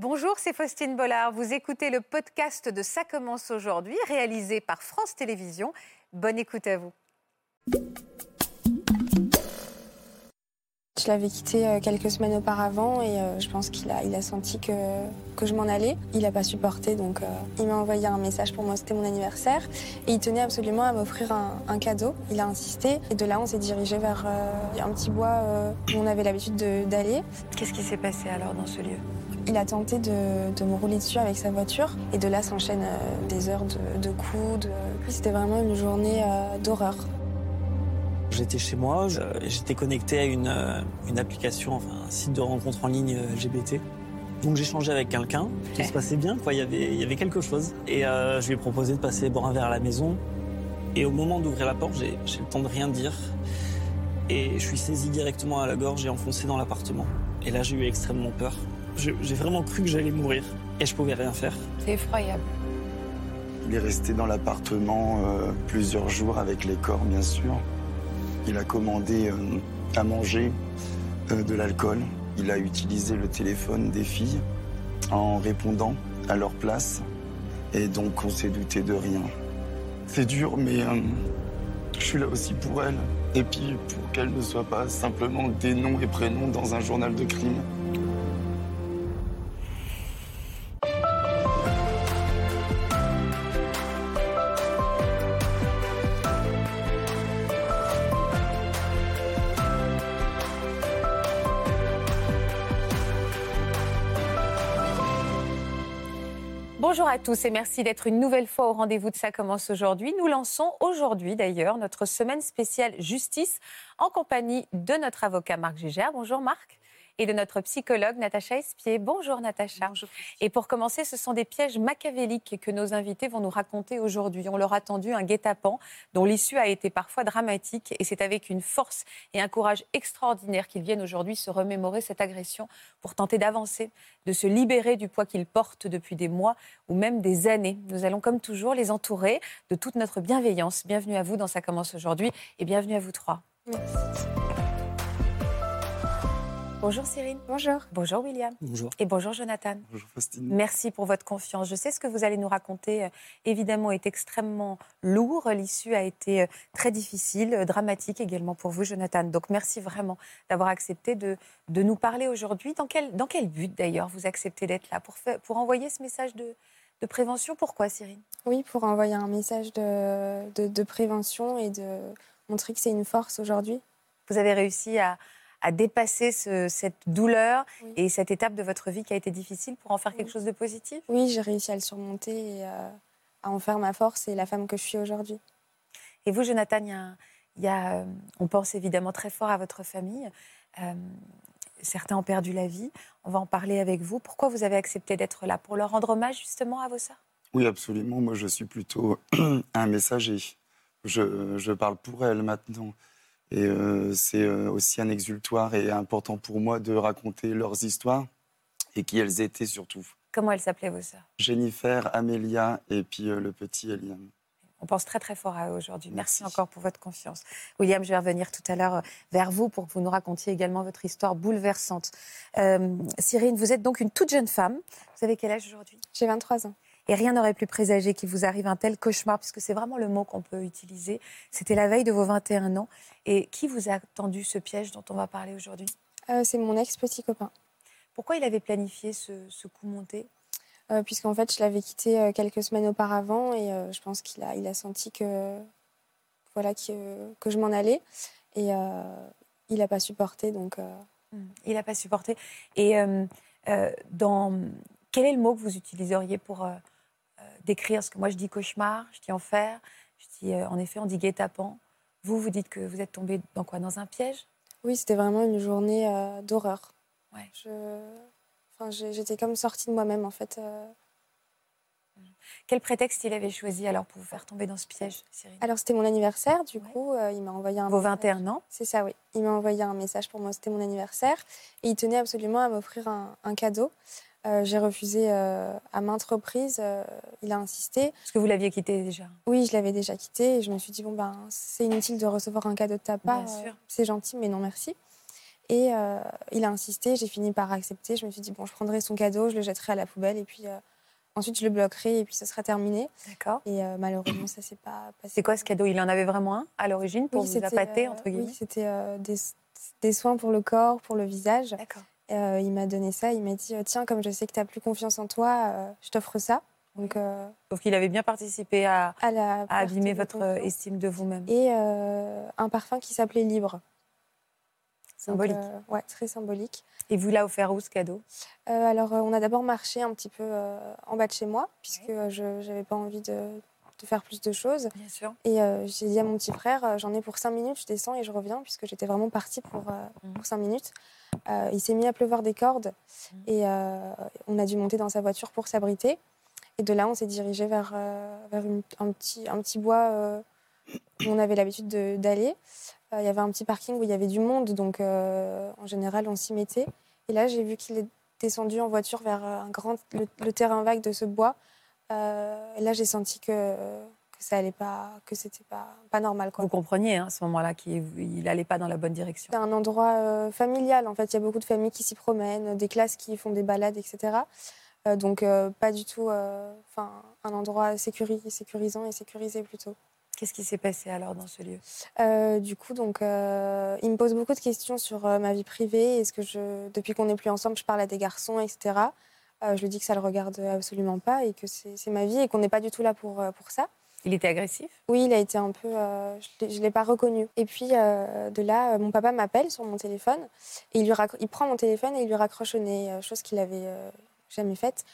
Bonjour, c'est Faustine Bollard. Vous écoutez le podcast de Ça commence aujourd'hui, réalisé par France Télévisions. Bonne écoute à vous. Je l'avais quitté euh, quelques semaines auparavant et euh, je pense qu'il a, il a senti que, que je m'en allais. Il n'a pas supporté, donc euh, il m'a envoyé un message pour moi, c'était mon anniversaire. Et il tenait absolument à m'offrir un, un cadeau. Il a insisté et de là, on s'est dirigé vers un petit bois où on avait l'habitude de- d'aller. Qu'est-ce qui s'est passé alors dans ce lieu? Il a tenté de, de me rouler dessus avec sa voiture et de là s'enchaînent euh, des heures de, de coups. de- C'était vraiment une journée euh, d'horreur. J'étais chez moi, j'étais connecté à une, euh, une application, enfin un site de rencontre en ligne LGBT. Donc j'échangeais avec quelqu'un, tout se passait bien, quoi. Il y avait, il y avait quelque chose. Et euh, je lui ai proposé de passer boire un verre à la maison. Et au moment d'ouvrir la porte, j'ai j'ai le temps de rien dire. Et je suis saisi directement à la gorge et enfoncé dans l'appartement. Et là, j'ai eu extrêmement peur. J'ai vraiment cru que j'allais mourir et je pouvais rien faire. C'est effroyable. Il est resté dans l'appartement euh, plusieurs jours avec les corps, bien sûr. Il a commandé euh, à manger euh, de l'alcool. Il a utilisé le téléphone des filles en répondant à leur place. Et donc, on s'est douté de rien. C'est dur, mais euh, je suis là aussi pour elle. Et puis, pour qu'elle ne soit pas simplement des noms et prénoms dans un journal de crime. Bonjour à tous et merci d'être une nouvelle fois au rendez-vous de Ça commence aujourd'hui. Nous lançons aujourd'hui d'ailleurs notre semaine spéciale justice en compagnie de notre avocat Marc Gégère. Bonjour Marc. Et de notre psychologue Natacha Espier. Bonjour Natacha. Et pour commencer, ce sont des pièges machiavéliques que nos invités vont nous raconter aujourd'hui. On leur a tendu un guet-apens dont l'issue a été parfois dramatique et c'est avec une force et un courage extraordinaire qu'ils viennent aujourd'hui se remémorer cette agression pour tenter d'avancer, de se libérer du poids qu'ils portent depuis des mois ou même des années. Nous allons comme toujours les entourer de toute notre bienveillance. Bienvenue à vous dans Ça commence aujourd'hui et bienvenue à vous trois. Bonjour Cyrine. Bonjour. Bonjour William. Bonjour. Et bonjour Jonathan. Bonjour Faustine. Merci pour votre confiance. Je sais ce que vous allez nous raconter, euh, évidemment, est extrêmement lourd. L'issue a été euh, très difficile, euh, dramatique également pour vous, Jonathan. Donc merci vraiment d'avoir accepté de, de nous parler aujourd'hui. Dans quel, dans quel but d'ailleurs vous acceptez d'être là? Pour, faire- pour envoyer ce message de, de prévention? Pourquoi, Cyrine? Oui, pour envoyer un message de, de, de prévention et de montrer que c'est une force aujourd'hui. Vous avez réussi à, à dépasser ce- cette douleur Oui. et cette étape de votre vie qui a été difficile pour en faire quelque chose de positif? Oui, j'ai réussi à le surmonter et euh, à en faire ma force et la femme que je suis aujourd'hui. Et vous, Jonathan, il y a un- il y a, euh, on pense évidemment très fort à votre famille. Euh, certains ont perdu la vie. On va en parler avec vous. Pourquoi vous avez accepté d'être là? Pour leur rendre hommage justement à vos sœurs? Oui, absolument. Moi, je suis plutôt un messager. Je, je parle pour elle maintenant. Et euh, c'est euh, aussi un exultoire et important pour moi de raconter leurs histoires et qui elles étaient surtout. Comment elles s'appelaient vos sœurs? Jennifer, Amélia et puis euh, le petit Eliam. On pense très très fort à eux aujourd'hui. Merci. Merci. encore pour votre confiance. William, je vais revenir tout à l'heure vers vous pour que vous nous racontiez également votre histoire bouleversante. Euh, Cyrine, vous êtes donc une toute jeune femme. Vous avez quel âge aujourd'hui? J'ai 23 ans. Et rien n'aurait plus présagé qu'il vous arrive un tel cauchemar, puisque c'est vraiment le mot qu'on peut utiliser. C'était la veille de vos 21 ans. Et qui vous a tendu ce piège dont on va parler aujourd'hui? Euh, c'est mon ex-petit copain. Pourquoi il avait planifié ce, ce coup monté? Euh, Puisqu'en fait, je l'avais quitté euh, quelques semaines auparavant et euh, je pense qu'il a, il a senti que, voilà, que, que je m'en allais. Et il n'a pas supporté. Donc, euh, Il n'a pas supporté. Et euh, dans... quel est le mot que vous utiliseriez pour décrire ce que moi je dis cauchemar, je dis enfer, je dis euh, en effet on dit guet-apens. Vous, vous dites que vous êtes tombé dans quoi? Dans un piège? Oui, c'était vraiment une journée euh, d'horreur. Ouais. Je... Enfin, j'étais comme sortie de moi-même, en fait. euh. Quel prétexte il avait choisi alors pour vous faire tomber dans ce piège, Cyril? Alors, c'était mon anniversaire, du Ouais. coup, euh, il m'a envoyé un Vos message. 21 ans C'est ça, oui. Il m'a envoyé un message pour moi, c'était mon anniversaire. Et il tenait absolument à m'offrir un, un cadeau. Euh, j'ai refusé euh, à maintes reprises. euh, il a insisté. Parce que vous l'aviez quitté déjà. Oui, je l'avais déjà quitté. Et je me suis dit, bon, ben, c'est inutile de recevoir un cadeau de ta part. C'est gentil, mais non, merci. Et il a insisté, j'ai fini par accepter. Je me suis dit, bon, je prendrai son cadeau, je le jetterai à la poubelle et puis ensuite je le bloquerai et puis ça sera terminé. D'accord. Et euh, malheureusement, ça s'est pas passé. C'est quoi ce cadeau? Il en avait vraiment un à l'origine pour Oui, vous appâter, entre guillemets? Oui, c'était euh, des, des soins pour le corps, pour le visage. D'accord. Euh, il m'a donné ça, il m'a dit, euh, tiens, comme je sais que tu n'as plus confiance en toi, euh, je t'offre ça. Donc, euh, Sauf qu'il avait bien participé à, à la à abîmer votre confiance. estime de vous-même. Et euh, un parfum qui s'appelait Libre. Donc, Symbolique. euh, ouais, très symbolique. Et vous l'a offert où ce cadeau? Alors, on a d'abord marché un petit peu en bas de chez moi, puisque je n'avais pas envie de, de faire plus de choses. Bien sûr. Et euh, j'ai dit à mon petit frère, euh, j'en ai pour cinq minutes, je descends et je reviens, puisque j'étais vraiment partie pour, euh, Mhm. pour cinq minutes. Euh, il s'est mis à pleuvoir des cordes Mhm. et euh, on a dû monter dans sa voiture pour s'abriter. Et de là, on s'est dirigé vers, euh, vers une- un, petit, un petit bois où on avait l'habitude de- d'aller. Il y avait un petit parking où il y avait du monde, donc en général, on s'y mettait. Et là, j'ai vu qu'il est descendu en voiture vers un grand, le, le terrain vague de ce bois. Et là, j'ai senti que, que ça allait pas, que c'était pas, pas normal. Quoi. Vous compreniez hein, à ce moment-là qu'il n'allait pas dans la bonne direction. C'est un endroit euh, familial. En fait, il y a beaucoup de familles qui s'y promènent, des classes qui font des balades, etc. Euh, donc, euh, pas du tout euh, 'fin, un endroit sécuri- sécurisant et sécurisé plutôt. Qu'est-ce qui s'est passé alors dans ce lieu? Du coup, donc, il me pose beaucoup de questions sur ma vie privée. Est-ce que je, depuis qu'on n'est plus ensemble, je parle à des garçons, etc. Je lui dis que ça le regarde absolument pas et que c'est ma vie et qu'on n'est pas du tout là pour, pour ça. Il était agressif? Oui, il a été un peu. euh, je ne l'ai pas reconnu. Et puis, euh, de là, euh, mon papa m'appelle sur mon téléphone. Et il, lui il prend mon téléphone et il lui raccroche au nez, chose qu'il avait jamais faite.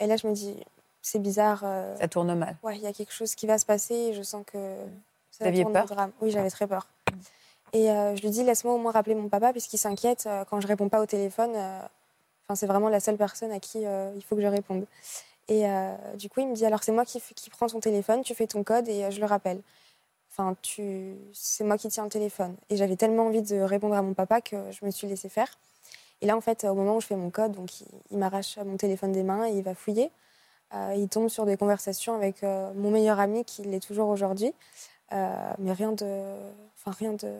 Et là, je me dis, c'est bizarre. Ça tourne mal. ouais, il y a quelque chose qui va se passer et je sens que ça Vous au peur? drame. Oui, j'avais très peur. Et je lui dis, laisse-moi au moins rappeler mon papa, puisqu'il s'inquiète quand je réponds pas au téléphone. Enfin, c'est vraiment la seule personne à qui il faut que je réponde. Et euh, du coup, il me dit, alors c'est moi qui, qui prends ton téléphone, tu fais ton code et euh, je le rappelle. Enfin, tu... c'est moi qui tiens le téléphone. Et j'avais tellement envie de répondre à mon papa que je me suis laissée faire. Et là, en fait, au moment où je fais mon code, donc il, il m'arrache mon téléphone des mains et il va fouiller. Euh, il tombe sur des conversations avec euh, mon meilleur ami qui l'est toujours aujourd'hui. Euh, mais rien de. Enfin, rien de.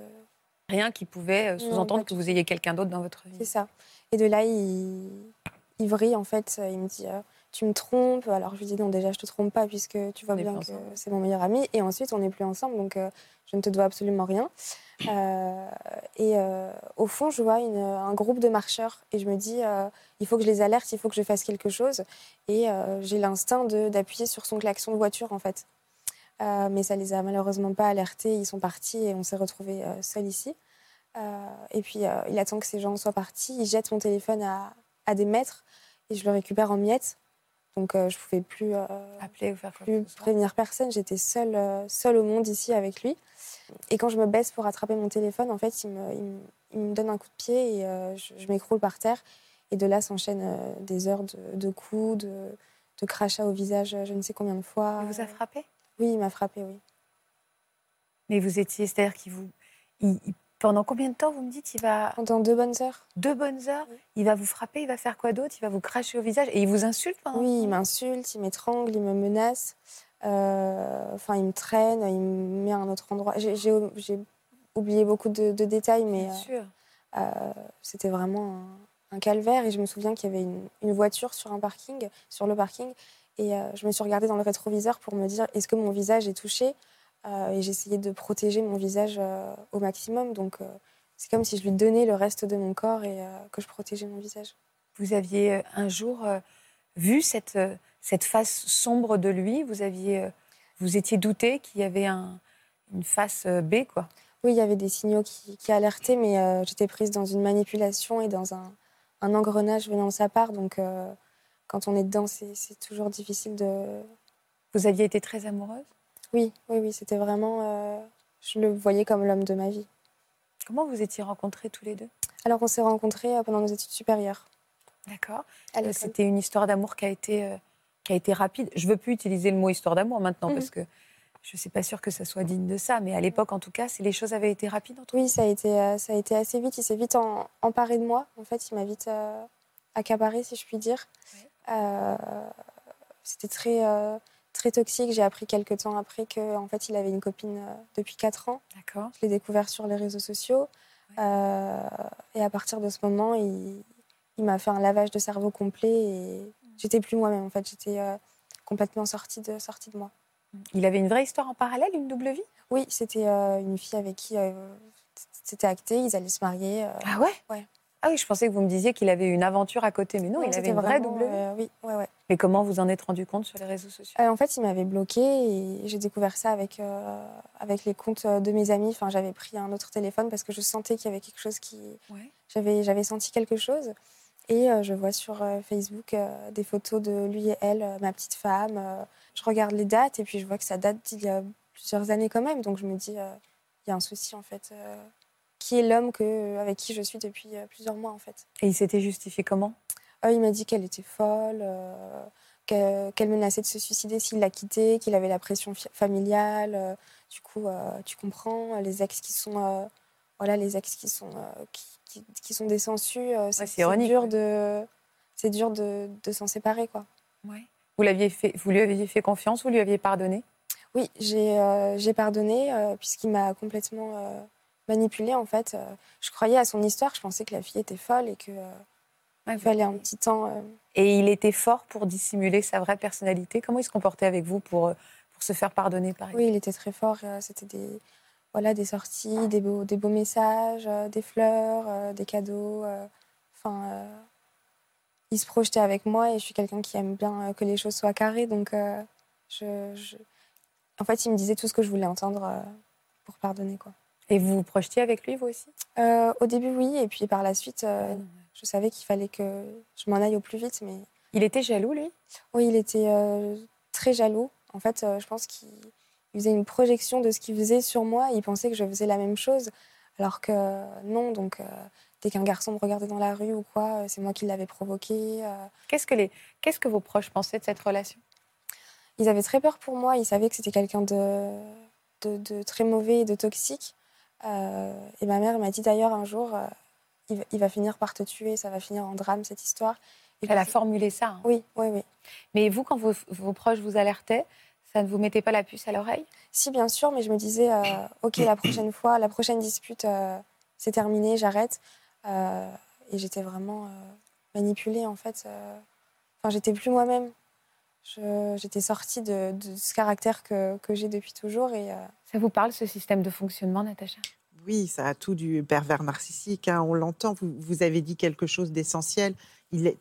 Rien qui pouvait sous-entendre que vous ayez quelqu'un d'autre dans votre C'est vie. ça. Et de là, il, il vrille, en fait. Il me dit Tu me trompes. Alors, je lui dis Non, déjà, je te trompe pas, puisque tu vois bien que c'est mon meilleur ami. Et ensuite, on n'est plus ensemble, donc euh, je ne te dois absolument rien. Euh, et euh, au fond, je vois une- un groupe de marcheurs. Et je me dis Il faut que je les alerte, il faut que je fasse quelque chose. Et j'ai l'instinct d'appuyer sur son klaxon de voiture, en fait. Mais ça les a malheureusement pas alertés. Ils sont partis et on s'est retrouvés seuls ici. Et puis, il attend que ces gens soient partis. Il jette mon téléphone à, à des mètres et je le récupère en miettes. Donc, euh, je pouvais plus, euh, Appeler ou faire plus prévenir personne. J'étais seule, euh, seule au monde ici avec lui. Et quand je me baisse pour attraper mon téléphone, en fait, il me, il me- il me donne un coup de pied et je, je m'écroule par terre. Et de là s'enchaînent des heures de, de coups, de, de crachats au visage, je ne sais combien de fois. Il vous a frappé? Oui, il m'a frappé, oui. Mais vous étiez, c'est-à-dire qu'il vous. il- il- pendant combien de temps, vous me dites, il va. Pendant deux bonnes heures. Deux bonnes heures Oui. Il va vous frapper, il va faire quoi d'autre? Il va vous cracher au visage et il vous insulte pendant Oui, il m'insulte, il m'étrangle, il me menace. Euh, Enfin, il me traîne, il me met à un autre endroit. J'ai- oublié beaucoup de, de détails, mais euh, euh, c'était vraiment un, un calvaire. Et je me souviens qu'il y avait une, une voiture sur un parking, sur le parking. Et je me suis regardée dans le rétroviseur pour me dire est-ce que mon visage est touché? Et j'essayais de protéger mon visage euh, au maximum. Donc, euh, c'est comme si je lui donnais le reste de mon corps et euh, que je protégeais mon visage. Vous aviez euh, un jour euh, vu cette, euh, cette face sombre de lui? Vous aviez, euh, vous étiez douté qu'il y avait un- une face euh, B, quoi? Oui, il y avait des signaux qui, qui alertaient, mais euh, j'étais prise dans une manipulation et dans un, un engrenage venant de sa part. Donc, euh, quand on est dedans, c'est toujours difficile de. Vous aviez été très amoureuse? Oui, oui, oui, c'était vraiment. euh, je le voyais comme l'homme de ma vie. Comment vous étiez rencontrés tous les deux? Alors, on s'est rencontrés euh, pendant nos études supérieures. D'accord. Euh. C'était une histoire d'amour qui a été euh, qui a été rapide. Je veux plus utiliser le mot histoire d'amour maintenant Mhm. parce que je suis pas sûre que ça soit digne de ça. Mais à l'époque, en tout cas, les choses avaient été rapides entre Oui, ça a été, euh, ça a été assez vite. Il s'est vite en- emparé de moi. En fait, il m'a vite accaparé, si je puis dire. C'était très, très toxique. J'ai appris quelques temps après qu'en en fait, il avait une copine euh, depuis 4 ans. D'accord. Je l'ai découvert sur les réseaux sociaux. et à partir de ce moment, il, il m'a fait un lavage de cerveau complet et j'étais plus moi-même. En fait, j'étais complètement sortie de, sortie de moi. Il avait une vraie histoire en parallèle, une double vie? Oui, c'était une fille avec qui c'était acté, ils allaient se marier. ah ouais? Ouais. Ah oui, je pensais que vous me disiez qu'il avait une aventure à côté, mais non, il avait une vraie double. Euh, oui, ouais, ouais. Mais comment vous en êtes rendu compte sur les réseaux sociaux? Euh, En fait, il m'avait bloqué et j'ai découvert ça avec, euh, avec les comptes de mes amis. Enfin, j'avais pris un autre téléphone parce que je sentais qu'il y avait quelque chose qui. J'avais, j'avais senti quelque chose. Et je vois sur Facebook des photos de lui et elle, ma petite femme. je regarde les dates et puis je vois que ça date d'il y a plusieurs années quand même. Donc je me dis, il y a un souci en fait qui est l'homme que, avec qui je suis depuis euh, plusieurs mois en fait. Et il s'était justifié comment? Euh, Il m'a dit qu'elle était folle, euh, qu'elle menaçait de se suicider s'il la quittait, qu'il avait la pression familiale. du coup, tu comprends, les ex qui sont, voilà, les ex qui sont, qui, qui, sont des sensus, c'est dur de, c'est dur de, de s'en séparer quoi. Ouais. Vous l'aviez fait, vous lui aviez fait confiance, vous lui aviez pardonné? Oui, j'ai pardonné puisqu'il m'a complètement manipulée en fait. Euh, je croyais à son histoire, je pensais que la fille était folle et que euh, fallait un petit temps. Euh. Et il était fort pour dissimuler sa vraie personnalité. Comment il se comportait avec vous pour, pour se faire pardonner par exemple Oui, il était très fort. C'était des voilà des sorties, des beaux des beaux messages, des fleurs, des cadeaux. Enfin. il se projetait avec moi et je suis quelqu'un qui aime bien que les choses soient carrées. Donc, je, en fait, il me disait tout ce que je voulais entendre pour pardonner. Quoi. Et vous vous projetiez avec lui, vous aussi? Euh, Au début, oui. Et puis par la suite, euh, je savais qu'il fallait que je m'en aille au plus vite. Mais... Il était jaloux, lui? Oui, il était euh, très jaloux. En fait, je pense qu'il faisait une projection de ce qu'il faisait sur moi. il pensait que je faisais la même chose. Alors que non. Donc, dès qu'un garçon me regardait dans la rue ou quoi, c'est moi qui l'avais provoqué. Qu'est-ce que, les... Qu'est-ce que vos proches pensaient de cette relation? Ils avaient très peur pour moi. Ils savaient que c'était quelqu'un de... de, de très mauvais et de toxique. Euh, et ma mère m'a dit d'ailleurs un jour, euh, il, va finir par te tuer, ça va finir en drame cette histoire. Et Elle a formulé ça. Hein. Oui, oui, oui. Mais vous, quand vos, proches vous alertaient, ça ne vous mettait pas la puce à l'oreille? Si, bien sûr, mais je me disais, euh, ok, la prochaine fois, la prochaine dispute, c'est terminé, j'arrête. et j'étais vraiment manipulée, en fait. Enfin, j'étais plus moi-même. J'étais sortie de, ce caractère que, que j'ai depuis toujours. Et, ça vous parle, ce système de fonctionnement, Natacha? Oui, ça a tout du pervers narcissique. Hein, on l'entend. Vous, vous, avez dit quelque chose d'essentiel. Il est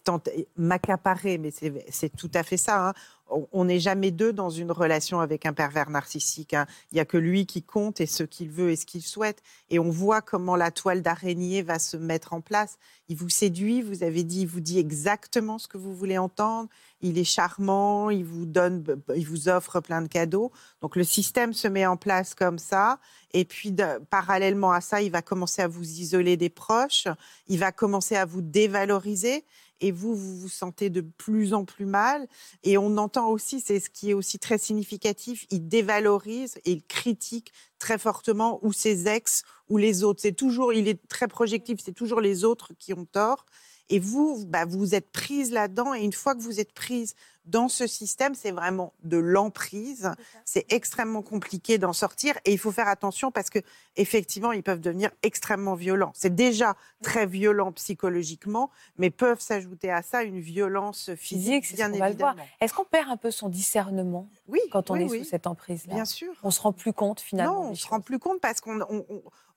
m'accaparer, mais c'est tout à fait ça. Hein on n'est jamais deux dans une relation avec un pervers narcissique. Hein. Il n'y a que lui qui compte et ce qu'il veut et ce qu'il souhaite. Et on voit comment la toile d'araignée va se mettre en place. Il vous séduit, vous avez dit, il vous dit exactement ce que vous voulez entendre. Il est charmant, il vous donne, il vous offre plein de cadeaux. Donc le système se met en place comme ça. Et puis parallèlement à ça, il va commencer à vous isoler des proches. Il va commencer à vous dévaloriser et vous, vous vous sentez de plus en plus mal. Et on entend aussi, c'est ce qui est aussi très significatif, il dévalorise et il critique très fortement ou ses ex ou les autres. C'est toujours, il est très projectif, c'est toujours les autres qui ont tort. Et vous, bah, vous êtes prise là-dedans. Et une fois que vous êtes prise dans ce système, c'est vraiment de l'emprise. C'est extrêmement compliqué d'en sortir. Et il faut faire attention parce que effectivement, ils peuvent devenir extrêmement violents. C'est déjà très violent psychologiquement, mais peuvent s'ajouter à ça une violence physique, bien évidemment. Est-ce qu'on perd un peu son discernement oui, quand on est sous cette emprise-là? Bien sûr. On se rend plus compte finalement. Non, on se rend plus compte parce qu'on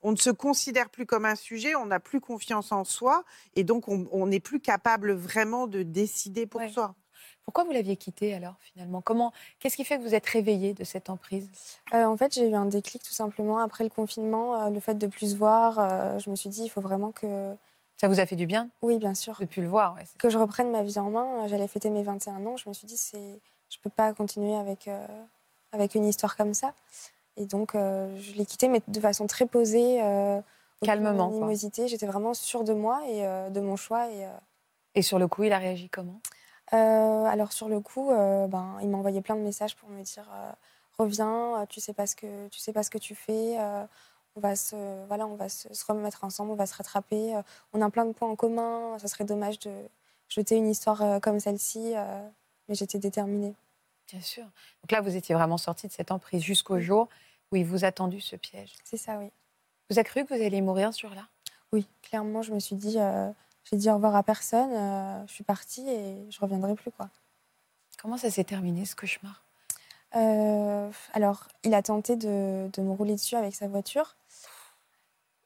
on, ne se considère plus comme un sujet, on n'a plus confiance en soi et donc on n'est plus capable vraiment de décider pour soi. Pourquoi vous l'aviez quitté alors finalement? Comment Qu'est-ce qui fait que vous êtes réveillée de cette emprise? Euh, En fait, j'ai eu un déclic tout simplement après le confinement, euh, le fait de plus voir. Euh, je me suis dit, il faut vraiment que ça vous a fait du bien? Oui, bien sûr. De plus le voir. que je reprenne ma vie en main. J'allais fêter mes 21 ans. Je me suis dit, c'est, je peux pas continuer avec avec une histoire comme ça. Et donc, je l'ai quitté, mais de façon très posée. Calmement. Animosité. J'étais vraiment sûre de moi et de mon choix. Et, et sur le coup, il a réagi comment? Alors sur le coup, euh, ben, il m'a envoyé plein de messages pour me dire euh, reviens, tu sais pas ce que tu sais pas ce que tu fais, on va se voilà, on va se, remettre ensemble, on va se rattraper, on a plein de points en commun, ça serait dommage de jeter une histoire comme celle-ci, mais j'étais déterminée. Bien sûr. Donc là, vous étiez vraiment sortie de cette emprise jusqu'au jour où il vous a tendu ce piège. C'est ça, oui. Vous avez cru que vous alliez mourir ce jour-là? Oui, clairement, je me suis dit, euh, j'ai dit au revoir à personne, euh, je suis partie et je reviendrai plus. quoi. Comment ça s'est terminé ce cauchemar? Euh, alors, il a tenté de, de me rouler dessus avec sa voiture.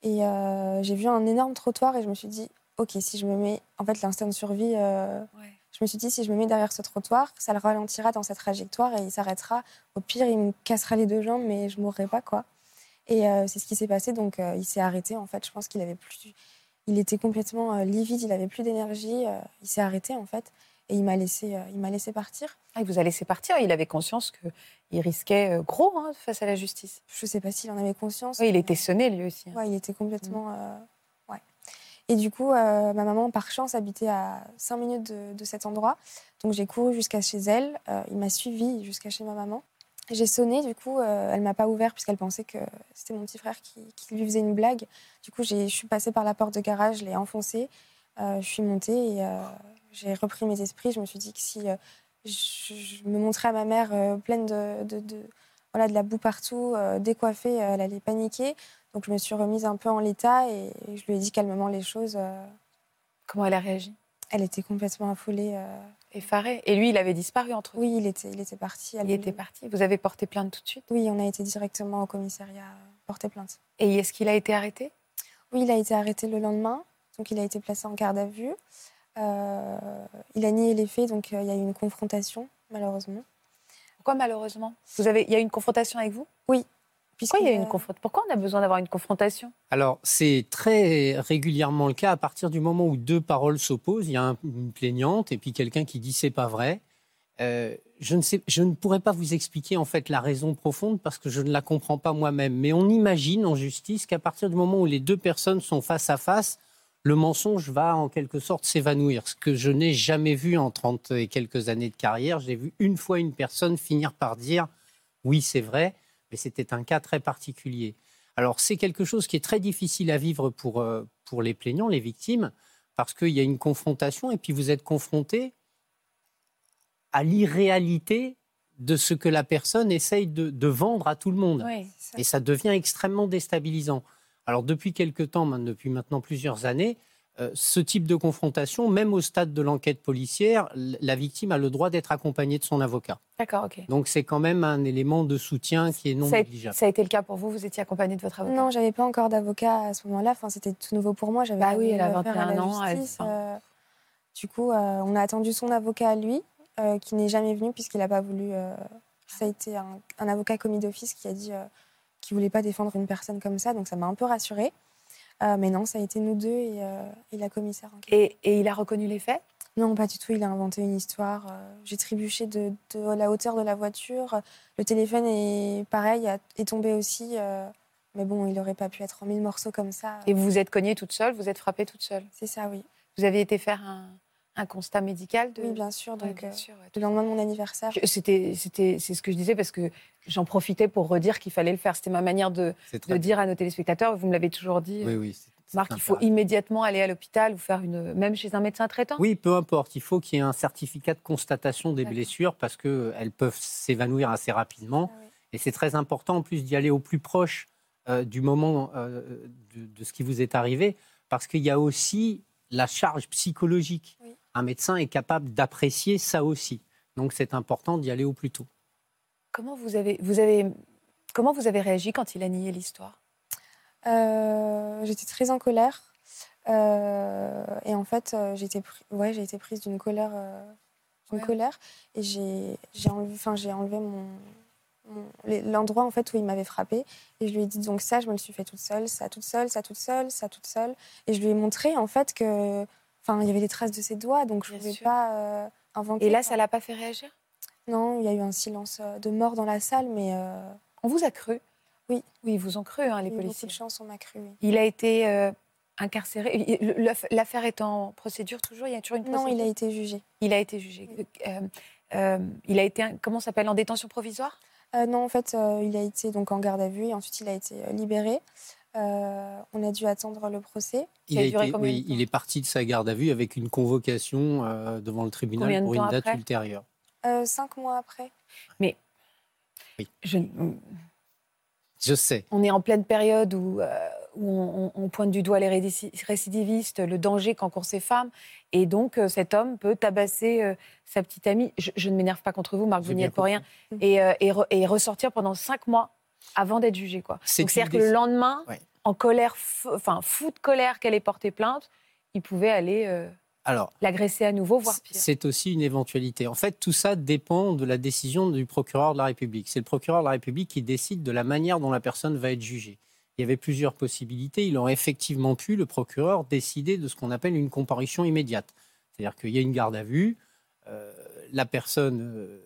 Et euh, j'ai vu un énorme trottoir et je me suis dit, ok, si je me mets, en fait, l'instinct de survie, je me suis dit, si je me mets derrière ce trottoir, ça le ralentira dans sa trajectoire et il s'arrêtera. Au pire, il me cassera les deux jambes, mais je mourrai pas, quoi. Et euh, c'est ce qui s'est passé. Donc, euh, il s'est arrêté. En fait, je pense qu'il avait plus, il était complètement euh, livide, il avait plus d'énergie. euh, il s'est arrêté, en fait, et il m'a laissé, euh, il m'a laissé partir. Ah, Il vous a laissé partir. Il avait conscience qu'il risquait gros hein, face à la justice. Je sais pas s'il en avait conscience. Oui, il était sonné lui aussi. hein. Il était complètement. euh, ouais. Et du coup, ma maman, par chance, habitait à 5 minutes de, de cet endroit. Donc j'ai couru jusqu'à chez elle. Il m'a suivi jusqu'à chez ma maman. J'ai sonné, du coup, euh, elle m'a pas ouvert puisqu'elle pensait que c'était mon petit frère qui, qui lui faisait une blague. Du coup, je suis passée par la porte de garage, je l'ai enfoncée. Euh, je suis montée et euh, j'ai repris mes esprits. Je me suis dit que si euh, je, je me montrais à ma mère pleine de, de, de- voilà, de la boue partout, décoiffée, elle allait paniquer. Donc je me suis remise un peu en l'état et je lui ai dit calmement les choses. Comment elle a réagi? elle était complètement affolée. Effaré. Et lui, il avait disparu entre Oui, il était, il était parti. Il était parti. Vous avez porté plainte tout de suite? Oui, on a été directement au commissariat euh, porter plainte. Et est-ce qu'il a été arrêté? Oui, il a été arrêté le lendemain, donc il a été placé en garde à vue. Euh, il a nié les faits, donc euh, il y a eu une confrontation, malheureusement. Pourquoi malheureusement? Vous avez, il y a eu une confrontation avec vous? Pourquoi il y a une confrontation Pourquoi on a besoin d'avoir une confrontation? Alors, c'est très régulièrement le cas à partir du moment où deux paroles s'opposent. Il y a un- une plaignante et puis quelqu'un qui dit c'est pas vrai. Euh, je, ne sais, je ne pourrais pas vous expliquer en fait la raison profonde parce que je ne la comprends pas moi-même. Mais on imagine en justice qu'à partir du moment où les deux personnes sont face à face, le mensonge va en quelque sorte s'évanouir. Ce que je n'ai jamais vu en 30 et quelques années de carrière. J'ai vu une fois une personne finir par dire oui, c'est vrai, mais c'était un cas très particulier. Alors, c'est quelque chose qui est très difficile à vivre pour, euh, pour les plaignants, les victimes, parce qu'il y a une confrontation et puis vous êtes confronté à l'irréalité de ce que la personne essaye de, de vendre à tout le monde. Oui. c'est ça. Et ça devient extrêmement déstabilisant. Alors, depuis quelque temps, depuis maintenant plusieurs années, ce type de confrontation, même au stade de l'enquête policière, la victime a le droit d'être accompagnée de son avocat. D'accord, ok. Donc, c'est quand même un élément de soutien qui est non Ça a, négligeable. ça a été le cas pour vous Vous étiez accompagné de votre avocat? Non, j'avais pas encore d'avocat à ce moment-là. Enfin, c'était tout nouveau pour moi. J'avais Bah oui, elle a affaire à 21 la ans, elle- euh, du coup, euh, on a attendu son avocat à lui, euh, qui n'est jamais venu puisqu'il n'a pas voulu. euh, ça a été un, un avocat commis d'office qui a dit euh, qu'il voulait pas défendre une personne comme ça. Donc ça m'a un peu rassurée. Euh, mais non, ça a été nous deux et, euh, et la commissaire. et, et il a reconnu les faits? Non, pas du tout. Il a inventé une histoire. euh, J'ai trébuché de, de la hauteur de la voiture. Le téléphone est pareil, est tombé aussi. euh, mais bon, il n'aurait pas pu être en mille morceaux comme ça. Et vous vous êtes cognée toute seule Vous êtes frappée toute seule? C'est ça, oui. Vous avez été faire un, un constat médical de... Oui, bien sûr. Ouais, Donc, bien euh, sûr, ouais, le lendemain de mon anniversaire. Je- C'était, c'était, c'est ce que je disais parce que j'en profitais pour redire qu'il fallait le faire. C'était ma manière de, dire à nos téléspectateurs. Vous me l'avez toujours dit, Oui, oui. c'est- c'est Marc, il faut immédiatement aller à l'hôpital ou faire une, même chez un médecin traitant. Oui, peu importe. Il faut qu'il y ait un certificat de constatation des blessures parce qu'elles peuvent s'évanouir assez rapidement. Ah oui. Et c'est très important en plus d'y aller au plus proche euh, du moment euh, de, de ce qui vous est arrivé parce qu'il y a aussi la charge psychologique. Oui. Un médecin est capable d'apprécier ça aussi. Donc c'est important d'y aller au plus tôt. Comment vous avez, vous avez, comment vous avez réagi quand il a nié l'histoire? Euh, J'étais très en colère. Euh, et en fait, euh, j'ai été, pri- ouais, j'ai été prise d'une colère. euh, Ouais. colère et j'ai enlevé, enfin, j'ai enlevé mon, mon- les- l'endroit en fait où il m'avait frappé et je lui ai dit donc ça je me le suis fait toute seule ça toute seule ça toute seule ça toute seule et je lui ai montré en fait que enfin il y avait des traces de ses doigts donc je Bien pouvais sûr. pas euh, inventer Et là, ça l'a pas fait réagir? Non il y a eu un silence euh, de mort dans la salle mais euh, On vous a cru Oui. Oui, ils vous ont cru, hein, les il eu beaucoup policiers. de chance on m'a cru oui. Il a été euh, incarcéré. L'affaire est en procédure toujours? Il y a toujours une non procédure. il a été jugé Il a été jugé. Il a été, comment s'appelle, en détention provisoire? Non, en fait, il a été donc en garde à vue et ensuite il a été libéré. Euh, on a dû attendre le procès. Il, a a duré été- oui, il est parti de sa garde à vue avec une convocation euh, devant le tribunal Combien pour une date ultérieure. Euh, cinq mois après. Je, Je sais. On est en pleine période où, euh, où on, on pointe du doigt les récidivistes, le danger qu'encourent ces femmes. Et donc, euh, cet homme peut tabasser euh, sa petite amie. Je, je ne m'énerve pas contre vous, Marc, vous n'y êtes pour rien. Et, euh, et, re- et ressortir pendant cinq mois avant d'être jugé. Quoi. C'est-à-dire que le lendemain, en colère, enfin, fou de colère qu'elle ait porté plainte, il pouvait aller euh, Alors, l'agresser à nouveau, voire pire. c'est aussi une éventualité. En fait, tout ça dépend de la décision du procureur de la République. C'est le procureur de la République qui décide de la manière dont la personne va être jugée. Il y avait plusieurs possibilités. Il aurait effectivement pu, le procureur, décider de ce qu'on appelle une comparution immédiate. C'est-à-dire qu'il y a une garde à vue, euh, la personne euh,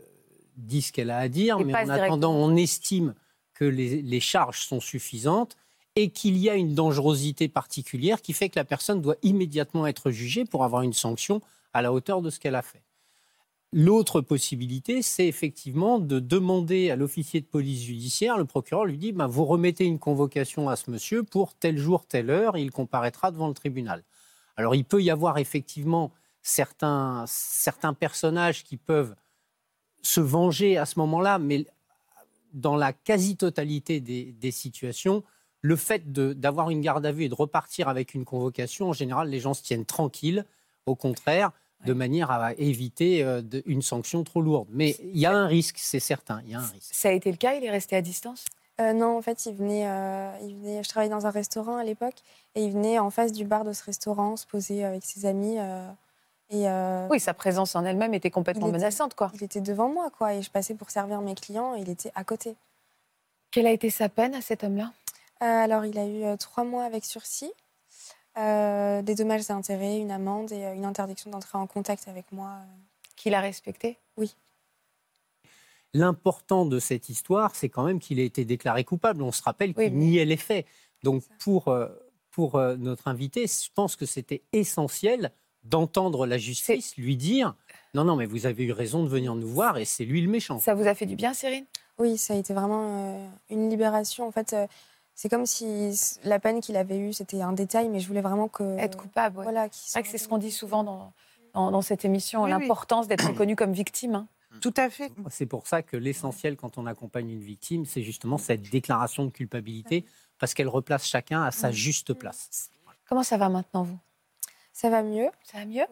dit ce qu'elle a à dire, Et mais en attendant, on estime que les, charges sont suffisantes et qu'il y a une dangerosité particulière qui fait que la personne doit immédiatement être jugée pour avoir une sanction à la hauteur de ce qu'elle a fait. L'autre possibilité, c'est effectivement de demander à l'officier de police judiciaire, le procureur lui dit, ben, vous remettez une convocation à ce monsieur pour tel jour, telle heure, il comparaîtra devant le tribunal. Alors il peut y avoir effectivement certains, certains personnages qui peuvent se venger à ce moment-là, mais dans la quasi-totalité des, des situations, le fait d'avoir une garde à vue et de repartir avec une convocation, en général, les gens se tiennent tranquilles, au contraire, de manière à éviter euh, de- une sanction trop lourde. Mais il y a un risque, c'est certain, il y a un risque. Ça a été le cas, il est resté à distance? Euh, non, en fait, il venait, euh, il venait. Je travaillais dans un restaurant à l'époque et il venait en face du bar de ce restaurant se poser avec ses amis. euh, et euh, Oui, sa présence en elle-même était complètement était- menaçante. quoi. il était devant moi, quoi. Et je passais pour servir mes clients et il était à côté. Quelle a été sa peine à cet homme-là? Euh, alors, il a eu euh, trois mois avec sursis, euh, des dommages et intérêts, une amende et une interdiction d'entrer en contact avec moi. Qu'il a respecté? L'important de cette histoire, c'est quand même qu'il a été déclaré coupable. On se rappelle Oui, qu'il mais- niait les faits. Donc pour, pour notre invité, je pense que c'était essentiel d'entendre la justice lui dire non, non, mais vous avez eu raison de venir nous voir et c'est lui le méchant. Ça vous a fait du bien, Cyrine? Oui, ça a été vraiment euh, une libération. En fait, euh, c'est comme si la peine qu'il avait eue, c'était un détail, mais je voulais vraiment que. Être coupable, ouais. Voilà, C'est vrai que soit c'est ce qu'on dit souvent dans, dans, dans cette émission, Oui, oui. l'importance d'être reconnu comme victime. hein. Tout à fait. C'est pour ça que l'essentiel quand on accompagne une victime, c'est justement cette déclaration de culpabilité, parce qu'elle replace chacun à sa juste place. Comment ça va maintenant, vous? Ça va mieux? Ça va mieux?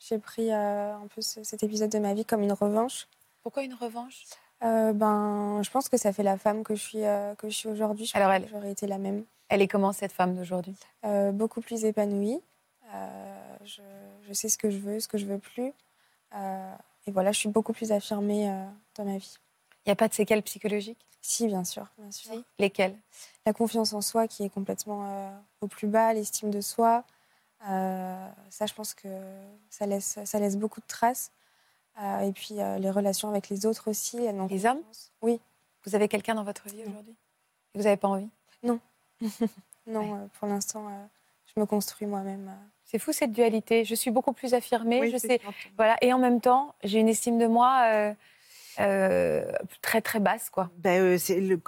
J'ai pris euh, un peu ce- cet épisode de ma vie comme une revanche. Pourquoi une revanche? Euh, ben, je pense que ça fait la femme que je suis, euh, que je suis aujourd'hui. Je Alors, pense elle- que J'aurais été la même. Elle est comment, cette femme d'aujourd'hui? Euh, beaucoup plus épanouie. Euh, je, je sais ce que je veux, ce que je veux plus. Euh, et voilà, je suis beaucoup plus affirmée euh, dans ma vie. Il n'y a pas de séquelles psychologiques? Si, bien sûr, bien sûr. Lesquelles? La confiance en soi qui est complètement euh, au plus bas, l'estime de soi. Euh, ça, je pense que ça laisse, ça laisse beaucoup de traces. Euh, et puis euh, les relations avec les autres aussi. Les hommes. Oui. Vous avez quelqu'un dans votre vie Non. aujourd'hui Vous n'avez pas envie? Non, Ouais. euh, pour l'instant, euh, je me construis moi-même. euh. C'est fou cette dualité. Je suis beaucoup plus affirmée, Oui, je sais. Voilà, et en même temps, j'ai une estime de moi euh, très très basse, quoi. Ben, euh,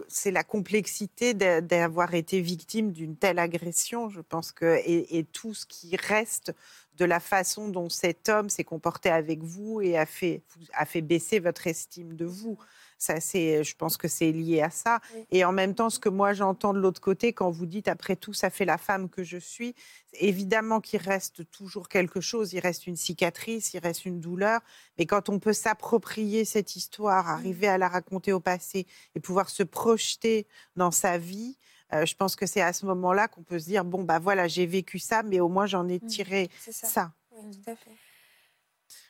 c'est la complexité d'a- d'avoir été victime d'une telle agression, je pense que et, et tout ce qui reste de la façon dont cet homme s'est comporté avec vous et a fait a fait baisser votre estime de vous. Ça, c'est, je pense que c'est lié à ça. Oui. Et en même temps, ce que moi j'entends de l'autre côté, quand vous dites après tout, ça fait la femme que je suis, évidemment qu'il reste toujours quelque chose, il reste une cicatrice, il reste une douleur. Mais quand on peut s'approprier cette histoire, arriver à la raconter au passé et pouvoir se projeter dans sa vie, euh, je pense que c'est à ce moment-là qu'on peut se dire bon bah voilà j'ai vécu ça, mais au moins j'en ai Mm. tiré C'est ça. ça. Oui, tout à fait.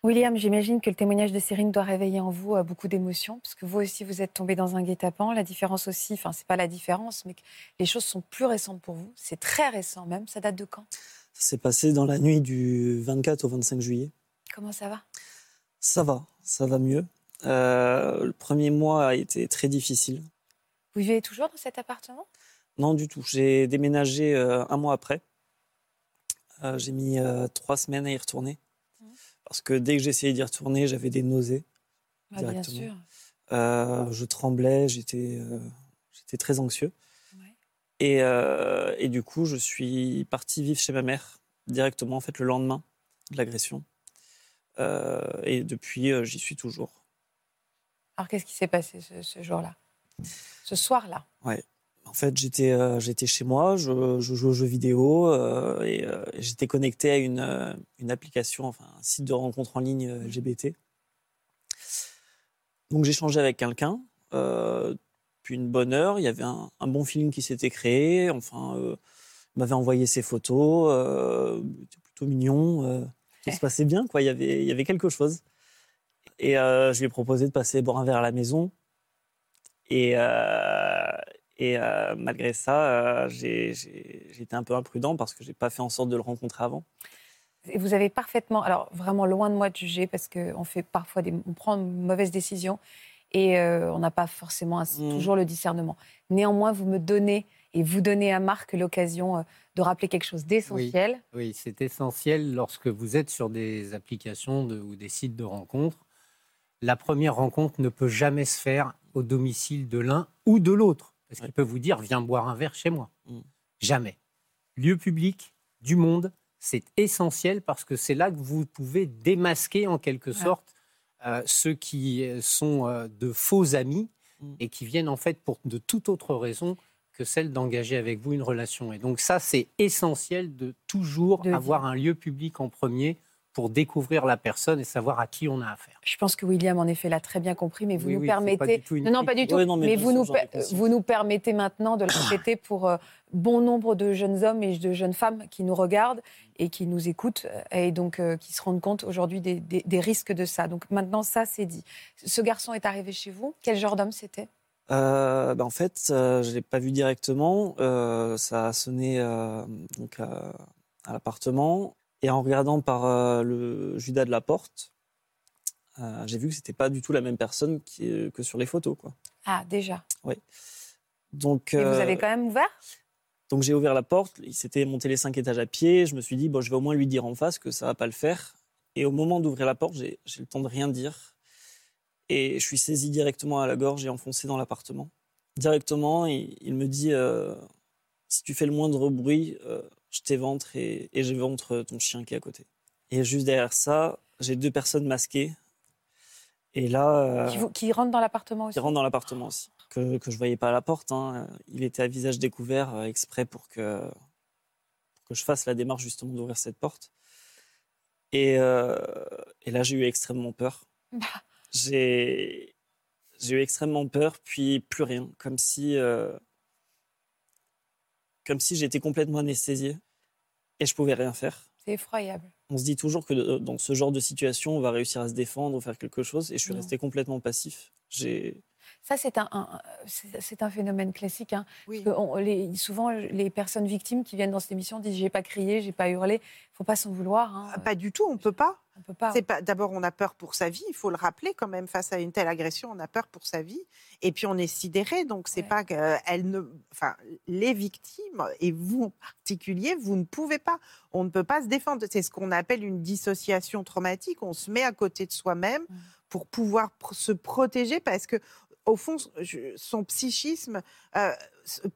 William, j'imagine que le témoignage de Cyrine doit réveiller en vous euh, beaucoup d'émotions, parce que vous aussi, vous êtes tombé dans un guet-apens. La différence aussi, enfin, c'est pas la différence, mais que les choses sont plus récentes pour vous. C'est très récent même. Ça date de quand? Ça s'est passé dans la nuit du 24 au 25 juillet. Comment ça va? Ça va, ça va mieux. Euh, le premier mois a été très difficile. Vous vivez toujours dans cet appartement? Non, du tout. J'ai déménagé euh, un mois après. Euh, j'ai mis trois semaines à y retourner. Parce que dès que j'essayais d'y retourner, j'avais des nausées. Ah, Bien sûr. Euh, je tremblais, j'étais euh, j'étais très anxieux. Ouais. Et, euh, et du coup, je suis parti vivre chez ma mère directement, en fait, le lendemain de l'agression. Et depuis, j'y suis toujours. Alors, qu'est-ce qui s'est passé ce, ce jour-là? Ce soir-là? En En fait, j'étais euh, j'étais chez moi, je, je jouais aux jeux vidéo euh, et euh, j'étais connecté à une, une application, enfin un site de rencontre en ligne LGBT. Donc j'échangeais avec quelqu'un, puis une bonne heure, il y avait un, un bon feeling qui s'était créé. Enfin, il m'avait envoyé ses photos, c'était plutôt mignon, tout se passait bien, quoi. Il y avait il y avait quelque chose. Et je lui ai proposé de passer boire un verre à la maison. Et, euh, et euh, malgré ça, euh, j'ai été un peu imprudent parce que j'ai pas fait en sorte de le rencontrer avant. Et vous avez parfaitement, alors vraiment loin de moi de juger parce qu'on fait parfois des, on prend une mauvaise décision et euh, on n'a pas forcément un- Mm. toujours le discernement. Néanmoins, vous me donnez et vous donnez à Marc l'occasion euh, de rappeler quelque chose d'essentiel. Oui, c'est essentiel lorsque vous êtes sur des applications de- ou des sites de rencontres. La première rencontre ne peut jamais se faire au domicile de l'un ou de l'autre. Parce qu'il peut vous dire, viens boire un verre chez moi. Mm. Jamais. Lieu public, du monde, c'est essentiel parce que c'est là que vous pouvez démasquer en quelque Ouais. sorte euh, ceux qui euh, sont euh, de faux amis Mm. et qui viennent en fait pour de toute autre raison que celle d'engager avec vous une relation. Et donc ça, c'est essentiel de toujours De avoir un lieu public en premier pour découvrir la personne et savoir à qui on a affaire. Je pense que William, en effet, l'a très bien compris, mais vous Oui, nous oui, c'est pas permettez. du tout une non, non, pas du tout. Ouais, non, mais vous nous, per- vous nous permettez maintenant de le répéter pour euh, bon nombre de jeunes hommes et de jeunes femmes qui nous regardent et qui nous écoutent euh, et donc euh, qui se rendent compte aujourd'hui des, des- des risques de ça. Donc maintenant, ça, c'est dit. Ce garçon est arrivé chez vous. Quel genre d'homme c'était? Euh, bah, en fait, euh, je l'ai pas vu directement. Euh, ça a sonné euh, donc à l'appartement et en regardant par euh, le Judas de la porte, euh, j'ai vu que c'était pas du tout la même personne qui- que sur les photos, quoi. Ah, déjà. Donc, Et vous euh, avez quand même ouvert? donc j'ai ouvert la porte. Il s'était monté les cinq étages à pied. Je me suis dit bon, je vais au moins lui dire en face que ça va pas le faire. Et au moment d'ouvrir la porte, j'ai le temps de rien dire. Et je suis saisi directement à la gorge et enfoncé dans l'appartement. Directement, il, il me dit euh, si tu fais le moindre bruit, euh, je t'éventre et, et j'éventre ton chien qui est à côté. Et juste derrière ça, j'ai deux personnes masquées. Et là, euh, qui, vous- qui rentre dans l'appartement aussi qui rentre dans l'appartement aussi, que, que je voyais pas à la porte. hein. Il était à visage découvert euh, exprès pour que, pour que je fasse la démarche justement d'ouvrir cette porte. Et, euh, et là, j'ai eu extrêmement peur. Bah. J'ai j'ai eu extrêmement peur, puis plus rien, comme si, euh, comme si j'étais complètement anesthésié et je pouvais rien faire. C'est effroyable. On se dit toujours que euh, dans ce genre de situation, on va réussir à se défendre ou faire quelque chose, et je suis Non. resté complètement passif. J'ai Ça, c'est un, un- c'est un phénomène classique. hein. Oui. Parce que on- les- souvent, les personnes victimes qui viennent dans cette émission disent j'ai pas crié, j'ai pas hurlé. Il faut pas s'en vouloir. hein. Ah, Pas du tout, on peut pas. On peut pas. D'abord, on a peur pour sa vie. Il faut le rappeler quand même. Face à une telle agression, on a peur pour sa vie. Et puis, on est sidéré. Donc, c'est Ouais. pas que elle ne. Enfin, les victimes et vous en particulier, vous ne pouvez pas. On ne peut pas se défendre. C'est ce qu'on appelle une dissociation traumatique. On se met à côté de soi-même pour pouvoir se protéger parce que. Au fond, son psychisme euh,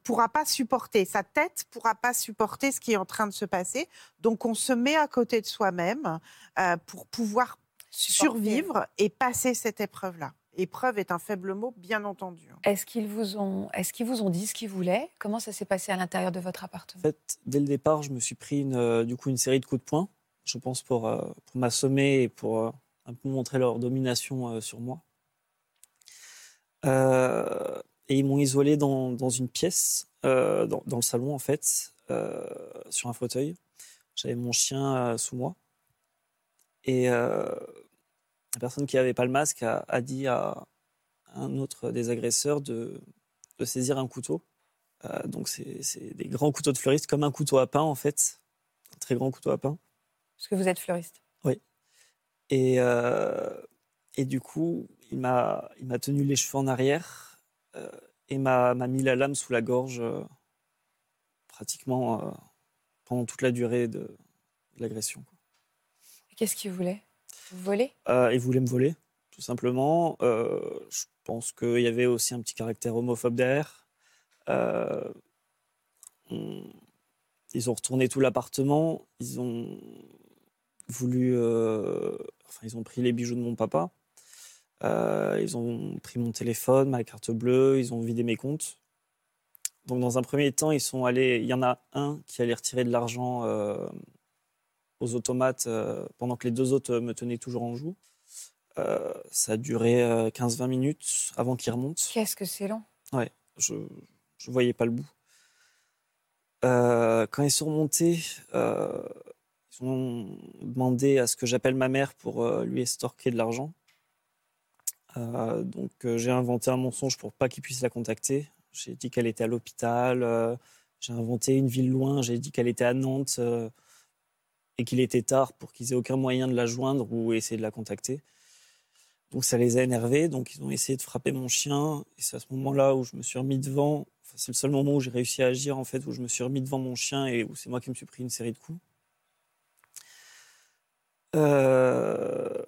pourra pas supporter, sa tête pourra pas supporter ce qui est en train de se passer. Donc, on se met à côté de soi-même euh, pour pouvoir Supporter. survivre et passer cette épreuve-là. Épreuve est un faible mot, bien entendu. hein. Est-ce qu'ils vous ont, est-ce qu'ils vous ont dit ce qu'ils voulaient? Comment ça s'est passé à l'intérieur de votre En appartement fait, dès le départ, je me suis pris une, euh, du coup une série de coups de poing, je pense pour, euh, pour m'assommer et pour euh, un peu montrer leur domination euh, sur moi. Euh, et ils m'ont isolé dans, dans une pièce, euh, dans, dans le salon en fait, euh, sur un fauteuil. J'avais mon chien sous moi. Et la personne qui n'avait pas le masque a, a dit à un autre des agresseurs de, de saisir un couteau. Euh, donc c'est des grands couteaux de fleuriste, comme un couteau à pain en fait, un très grand couteau à pain. Parce que vous êtes fleuriste. Et, euh, et du coup, il m'a il m'a tenu les cheveux en arrière euh, et m'a m'a mis la lame sous la gorge euh, pratiquement euh, pendant toute la durée de, de l'agression. Qu'est-ce qu'ils voulaient Vous voler il voulait me voler, tout simplement. Je pense qu'il y avait aussi un petit caractère homophobe derrière. On- ils ont retourné tout l'appartement. Ils ont voulu. euh, enfin, ils ont pris les bijoux de mon papa. Euh, ils ont pris mon téléphone, ma carte bleue. Ils ont vidé mes comptes. Donc, dans un premier temps, ils sont allés. Il y en a un qui allait retirer de l'argent euh, aux automates euh, pendant que les deux autres me tenaient toujours en joue. Ça a duré euh, 15-20 minutes avant qu'ils remontent. Qu'est-ce que c'est long Je ne voyais pas le bout. Quand ils sont remontés, ils ont demandé à ce que j'appelle ma mère pour lui estorquer de l'argent. Euh, donc euh, j'ai inventé un mensonge pour pas qu'ils puissent la contacter. J'ai dit qu'elle était à l'hôpital. euh, j'ai inventé une ville loin. J'ai dit qu'elle était à Nantes et qu'il était tard pour qu'ils aient aucun moyen de la joindre ou essayer de la contacter. Donc ça les a énervés. Donc ils ont essayé de frapper mon chien. Et c'est à ce moment-là où je me suis remis devant. C'est le seul moment où j'ai réussi à agir en fait, où je me suis remis devant mon chien et où c'est moi qui me suis pris une série de coups. Euh,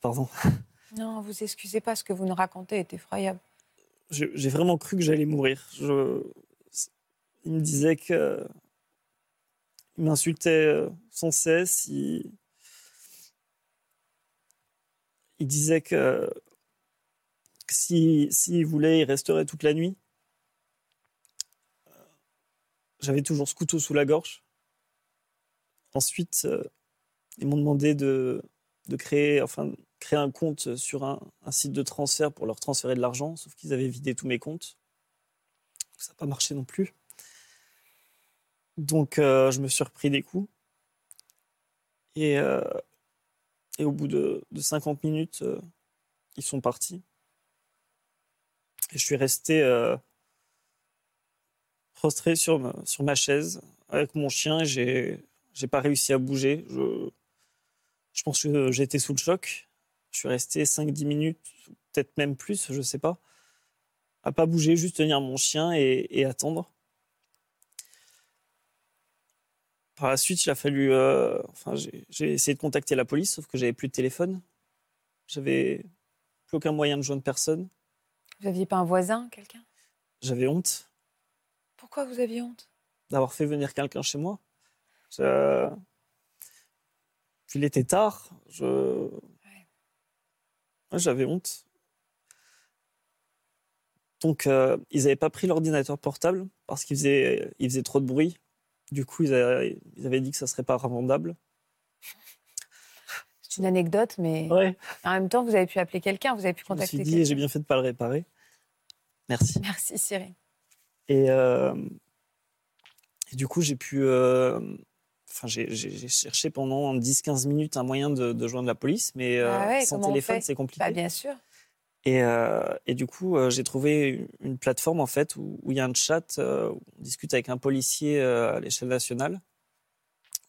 Pardon. Non, vous excusez pas, ce que vous nous racontez est effroyable. J'ai vraiment cru que j'allais mourir. Il me disait que. Il m'insultait euh, sans cesse. Il... disait que, que si s'il voulait, il resterait toute la nuit. J'avais toujours ce couteau sous la gorge. Ensuite, euh, ils m'ont demandé de, de créer, enfin, créer un compte sur un, site de transfert pour leur transférer de l'argent, sauf qu'ils avaient vidé tous mes comptes. Ça n'a pas marché non plus. Donc, euh, je me suis repris des coups. Et, euh, et au bout de, de 50 minutes, euh, ils sont partis. Et je suis resté prostré sur ma, sur ma chaise avec mon chien. J'ai j'ai pas réussi à bouger. Je, je pense que j'étais sous le choc. Je suis resté 5-10 minutes, peut-être même plus, je sais pas, à pas bouger, juste tenir mon chien et, et attendre. Par la suite, il a fallu. euh, enfin, j'ai essayé de contacter la police, sauf que j'avais plus de téléphone. J'avais plus aucun moyen de joindre personne. Vous aviez pas un voisin, quelqu'un? J'avais honte Pourquoi vous aviez honte? D'avoir fait venir quelqu'un chez moi. Je- Puis il était tard. Je... J'avais honte. Donc, euh, ils n'avaient pas pris l'ordinateur portable parce qu'il faisait, il faisait trop de bruit. Du coup, ils avaient, ils avaient dit que ça serait pas revendable. C'est une anecdote, mais Ouais. en même temps, vous avez pu appeler quelqu'un, vous avez pu contacter quelqu'un. j'ai bien fait de pas le réparer. Merci. Merci Cyril. Et, euh, et du coup, j'ai pu. euh, Enfin, j'ai- cherché pendant 10-15 minutes un moyen de, de joindre la police, mais euh, Ah ouais, sans téléphone, c'est compliqué. Bah, bien sûr. Et, euh, et du coup, euh, j'ai trouvé une, plateforme en fait où, où il y a un chat, où on discute avec un policier à l'échelle nationale.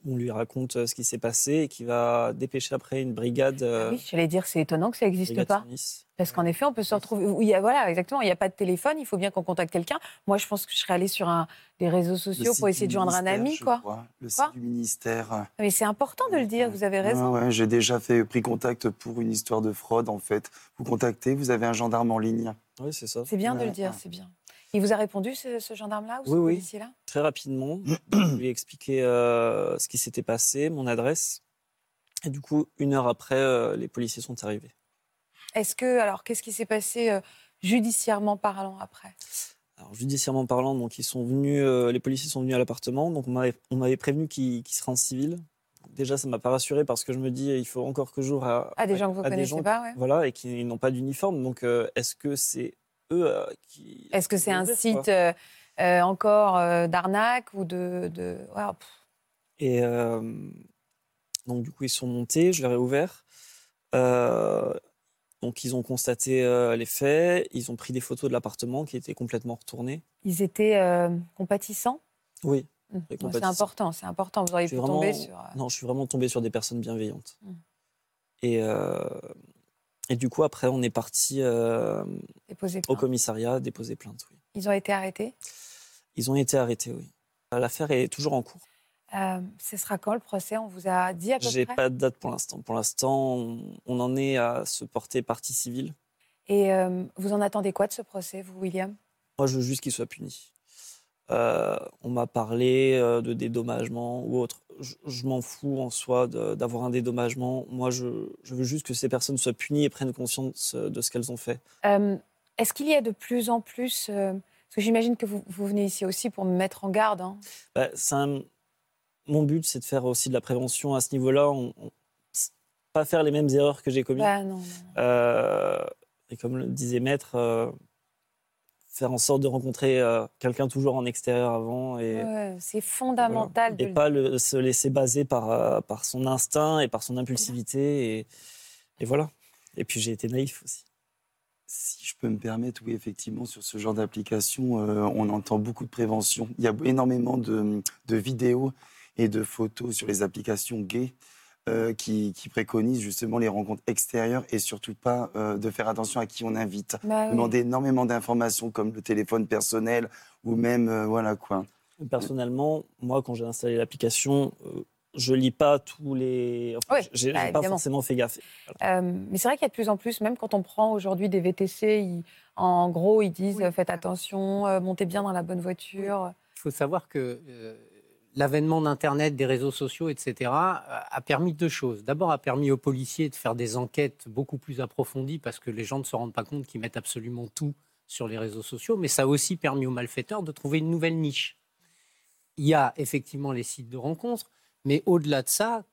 On lui raconte euh, ce qui s'est passé et qui va dépêcher après une brigade. euh, Ah oui, j'allais dire, c'est étonnant que ça n'existe pas. Nice. Parce qu'en effet, on peut se retrouver. il y a, voilà, exactement. Il n'y a pas de téléphone. Il faut bien qu'on contacte quelqu'un. Moi, je pense que je serais allée sur un, les réseaux sociaux pour essayer de joindre un ami, quoi. crois. Le Quoi site du ministère. Mais c'est important de le dire. Vous avez raison. Ouais, J'ai déjà fait, pris contact pour une histoire de fraude, en fait. Vous contactez, vous avez un gendarme en ligne. Oui, c'est ça. C'est bien de le dire. ouais. C'est bien. Il vous a répondu, ce, ce gendarme-là ou ce Oui, oui. policier-là? Très rapidement, je lui ai expliqué euh, ce qui s'était passé, mon adresse. Et du coup, une heure après, euh, les policiers sont arrivés. Est-ce que, alors, qu'est-ce qui s'est passé euh, judiciairement parlant après? Alors, judiciairement parlant, donc ils sont venus, euh, les policiers sont venus à l'appartement. Donc on m'avait, prévenu qu'ils, seraient en civil. Déjà, ça m'a pas rassuré parce que je me dis, il faut encore que j'ouvre à, Ah, des gens que vous à connaissez gens pas, ouais. voilà, et qui n'ont pas d'uniforme. Donc, euh, est-ce que c'est eux euh, qui. Est-ce que c'est un site euh, euh, encore d'arnaque ou de. Et donc, du coup, ils sont montés, je leur ai ouvert. Donc, ils ont constaté euh, les faits, ils ont pris des photos de l'appartement qui était complètement retourné. Ils étaient euh, compatissants? Oui. Hum, C'est important, c'est important. Vous auriez pu suis tomber vraiment- sur. Non, je suis vraiment tombé sur des personnes bienveillantes. Mm. Et, euh, et du coup, après, on est parti euh, au commissariat déposer plainte. Oui. Ils ont été arrêtés? Ils ont été arrêtés, oui. L'affaire est toujours en cours. Euh, ce sera quand le procès? On vous a dit à peu J'ai près? pas de date pour l'instant. Pour l'instant, on, on en est à se porter partie civile. Et euh, vous en attendez quoi de ce procès, vous, William? Moi, je veux juste qu'il soit puni. Euh, on m'a parlé euh, de dédommagement ou autre. Je, je m'en fous en soi d'avoir un dédommagement. Moi, je, je veux juste que ces personnes soient punies et prennent conscience euh, de ce qu'elles ont fait. Euh, Est-ce qu'il y a de plus en plus euh, Parce que j'imagine que vous, vous, venez ici aussi pour me mettre en garde. Hein. Bah, Mon but, c'est de faire aussi de la prévention à ce niveau-là. On, pas faire les mêmes erreurs que j'ai commises. Bah, non, et comme le disait Maître, faire en sorte de rencontrer euh, quelqu'un toujours en extérieur avant. Et, c'est fondamental. Et pas le, se laisser baser par, par son instinct et par son impulsivité. Et, et voilà. Et puis j'ai été naïf aussi. Si je peux me permettre, oui, effectivement, sur ce genre d'application, on entend beaucoup de prévention. Il y a énormément de, de vidéos et de photos sur les applications gays euh, qui, préconise justement les rencontres extérieures et surtout pas euh, de faire attention à qui on invite. Bah Demander énormément d'informations comme le téléphone personnel ou même euh, voilà quoi. Personnellement, moi quand j'ai installé l'application, je lis pas tous les. Enfin, oui, j'ai bah, pas forcément fait gaffe. mais c'est vrai qu'il y a de plus en plus, même quand on prend aujourd'hui des VTC, en gros ils disent faites attention, montez bien dans la bonne voiture. Il faut savoir que l'avènement d'Internet, des réseaux sociaux, etc., a permis deux choses. D'abord, a permis aux policiers de faire des enquêtes beaucoup plus approfondies parce que les gens ne se rendent pas compte qu'ils mettent absolument tout sur les réseaux sociaux, mais ça a aussi permis aux malfaiteurs de trouver une nouvelle niche. Il y a effectivement les sites de rencontres, mais au-delà de ça,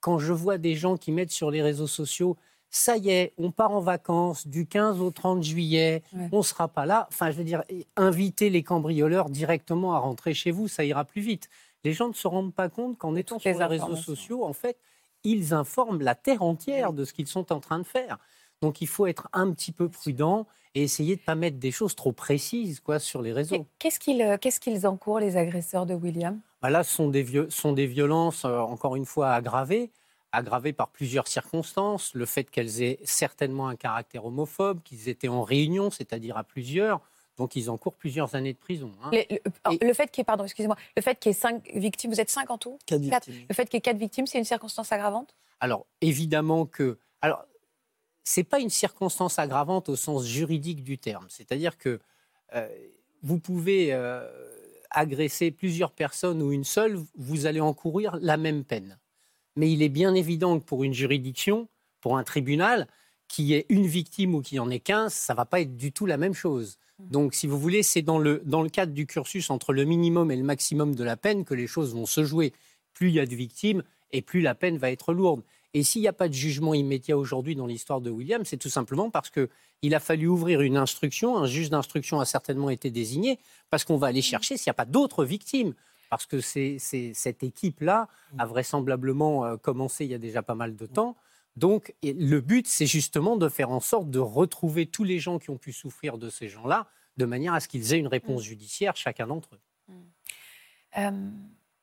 quand je vois des gens qui mettent sur les réseaux sociaux ça y est, on part en vacances du 15 au 30 juillet, on ne sera pas là. Enfin, je veux dire, inviter les cambrioleurs directement à rentrer chez vous, ça ira plus vite les gens ne se rendent pas compte qu'en étant sur les réseaux sociaux, en fait, ils informent la terre entière de ce qu'ils sont en train de faire. Donc il faut être un petit peu prudent et essayer de ne pas mettre des choses trop précises quoi, sur les réseaux. Qu'est-ce qu'ils euh, qu encourent, les agresseurs de William? Bah Là, ce sont des, sont des violences, euh, encore une fois, aggravées, aggravées par plusieurs circonstances. Le fait qu'elles aient certainement un caractère homophobe, qu'ils étaient en réunion, c'est-à-dire à plusieurs, donc ils encourent plusieurs années de prison. Hein. le, fait qu'il y ait, pardon, excusez-moi, le fait qu'il y ait cinq victimes, vous êtes cinq en tout? Quatre victimes. Le fait qu'il y ait quatre victimes, c'est une circonstance aggravante? Alors évidemment que, alors c'est pas une circonstance aggravante au sens juridique du terme. C'est-à-dire que euh, vous pouvez euh, agresser plusieurs personnes ou une seule, vous allez encourir la même peine. Mais il est bien évident que pour une juridiction, pour un tribunal, qui ait une victime ou qui en ait 15, ça va pas être du tout la même chose. Mmh. Donc, si vous voulez, c'est dans le, dans le cadre du cursus entre le minimum et le maximum de la peine que les choses vont se jouer. Plus il y a de victimes et plus la peine va être lourde. Et s'il n'y a pas de jugement immédiat aujourd'hui dans l'histoire de William, c'est tout simplement parce qu'il a fallu ouvrir une instruction. Un juge d'instruction a certainement été désigné parce qu'on va aller mmh. chercher s'il n'y a pas d'autres victimes. Parce que c'est, cette équipe-là mmh. a vraisemblablement euh, commencé il y a déjà pas mal de temps. Donc, le but, c'est justement de faire en sorte de retrouver tous les gens qui ont pu souffrir de ces gens-là, de manière à ce qu'ils aient une réponse mm. judiciaire, chacun d'entre eux. Mm. Euh,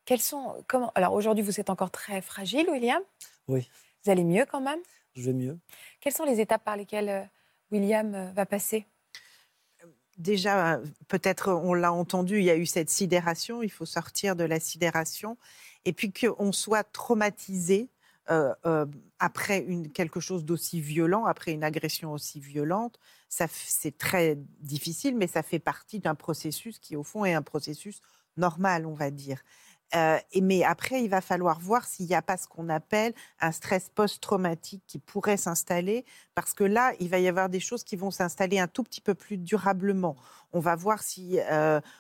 quels sont, comment, alors aujourd'hui, vous êtes encore très fragile, William? Oui. Vous allez mieux quand même? Je vais mieux. Quelles sont les étapes par lesquelles euh, William euh, va passer? Déjà, peut-être on l'a entendu, il y a eu cette sidération, il faut sortir de la sidération, et puis qu'on soit traumatisé euh, euh, après une, quelque chose d'aussi violent, après une agression aussi violente, c'est très difficile, mais ça fait partie d'un processus qui, au fond, est un processus normal, on va dire. Mais après, il va falloir voir s'il n'y a pas ce qu'on appelle un stress post-traumatique qui pourrait s'installer, parce que là, il va y avoir des choses qui vont s'installer un tout petit peu plus durablement. On va voir si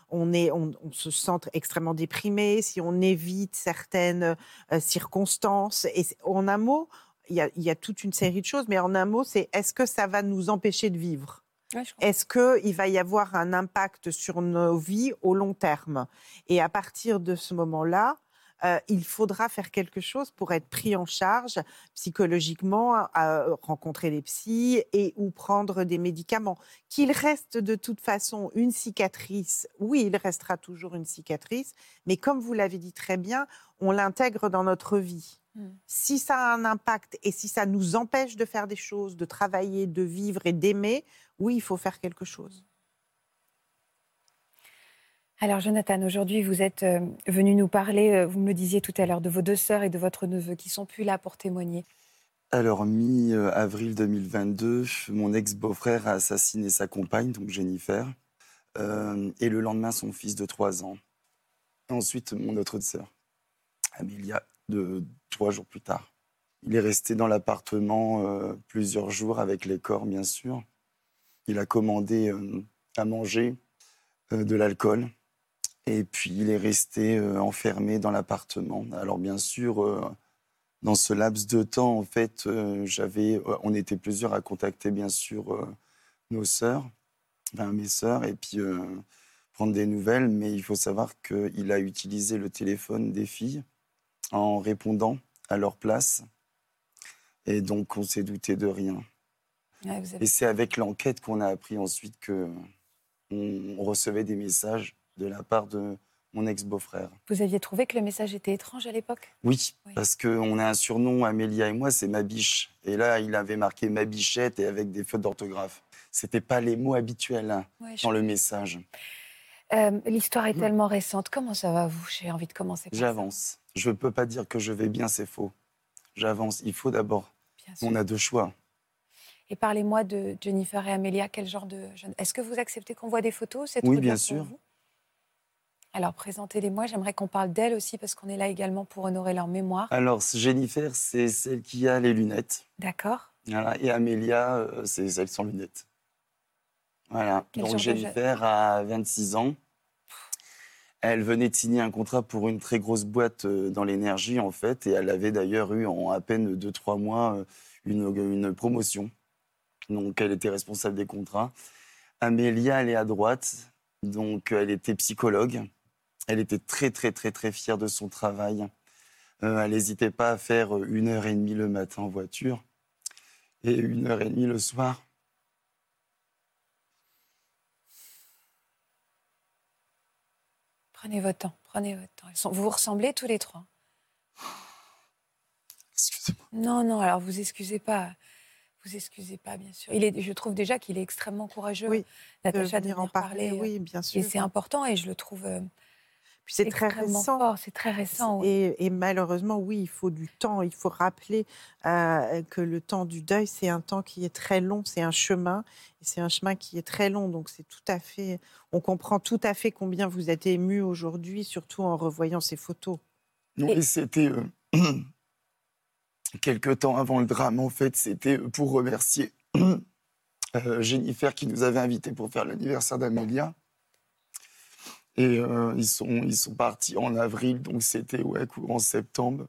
on, est, on, se sent extrêmement déprimé, si on évite certaines circonstances. Et en un mot, il y a toute une série de choses, mais en un mot, c'est est-ce que ça va nous empêcher de vivre? Est-ce qu'il va y avoir un impact sur nos vies au long terme? Et à partir de ce moment-là, euh, il faudra faire quelque chose pour être pris en charge psychologiquement, rencontrer des psys et ou prendre des médicaments. Qu'il reste de toute façon une cicatrice, oui, il restera toujours une cicatrice, mais comme vous l'avez dit très bien, on l'intègre dans notre vie. Hmm. Si ça a un impact et si ça nous empêche de faire des choses, de travailler, de vivre et d'aimer, oui, il faut faire quelque chose. Alors Jonathan, aujourd'hui vous êtes euh, venu nous parler, euh, vous me le disiez tout à l'heure, de vos deux sœurs et de votre neveu qui sont plus là pour témoigner. Alors mi-avril 2022, mon ex-beau-frère a assassiné sa compagne, donc Jennifer, euh, et le lendemain son fils de 3 ans. Ensuite mon autre sœur, Amelia, de trois jours plus tard. Il est resté dans l'appartement plusieurs jours avec les corps, bien sûr. Il a commandé à manger euh, de l'alcool. Et puis il est resté euh, enfermé dans l'appartement. Alors bien sûr, euh, dans ce laps de temps, en fait, euh, j'avais, euh, on était plusieurs à contacter bien sûr euh, nos sœurs, mes sœurs, et puis euh, prendre des nouvelles. Mais il faut savoir qu'il a utilisé le téléphone des filles en répondant à leur place. Et donc on s'est douté de rien. Ouais, vous avez- Et c'est avec l'enquête qu'on a appris ensuite que on, recevait des messages de la part de mon ex-beau-frère. Vous aviez trouvé que le message était étrange à l'époque? Oui, Oui. parce qu'on a un surnom, Amélia et moi, c'est ma biche. Et là, il avait marqué ma bichette et avec des fautes d'orthographe. C'était pas les mots habituels je- dans le message. Euh, L'histoire est tellement récente. Comment ça va, vous? J'ai envie de commencer par. J'avance. Je ne peux pas dire que je vais bien, c'est faux. J'avance. Il faut d'abord. On a deux choix. Et parlez-moi de Jennifer et Amélia. Quel genre de jeune Est-ce que vous acceptez qu'on voit des photos C'est Oui, bien sûr. Alors, présentez-les-moi. J'aimerais qu'on parle d'elles aussi, parce qu'on est là également pour honorer leur mémoire. Alors, Jennifer, c'est celle qui a les lunettes. D'accord Voilà. Et Amélia, euh, c'est celle sans lunettes. Voilà. Quel Donc Jennifer a 26 ans. Elle venait de signer un contrat pour une très grosse boîte euh, dans l'énergie, en fait, et elle avait d'ailleurs eu en à peine 2-3 mois euh, une, une promotion. Donc elle était responsable des contrats. Amélia, elle est à droite, donc elle était psychologue. Elle était très, très, très, très fière de son travail. Euh, elle n'hésitait pas à faire une heure et demie le matin en voiture et une heure et demie le soir. Prenez votre temps. Prenez votre temps. Vous vous ressemblez tous les trois Excusez-moi. Non, non. Alors, vous excusez pas. Vous excusez pas, bien sûr. Il est, je trouve déjà qu'il est extrêmement courageux, Oui, de Natacha, de venir venir en parler, parler. euh, oui, bien sûr. Et c'est important, et je le trouve euh, Puis c'est très récent. fort. C'est très récent. oui. Et, et malheureusement, oui, il faut du temps. Il faut rappeler euh, que le temps du deuil, c'est un temps qui est très long. C'est un chemin. Et c'est un chemin qui est très long. Donc, c'est tout à fait. On comprend tout à fait combien vous êtes ému aujourd'hui, surtout en revoyant ces photos. Non, Et- et c'était euh, quelques temps avant le drame, en fait, c'était pour remercier euh, Jennifer qui nous avait invités pour faire l'anniversaire d'Amélia. Et euh, ils, sont, ils sont partis en avril, donc c'était ouais, courant septembre.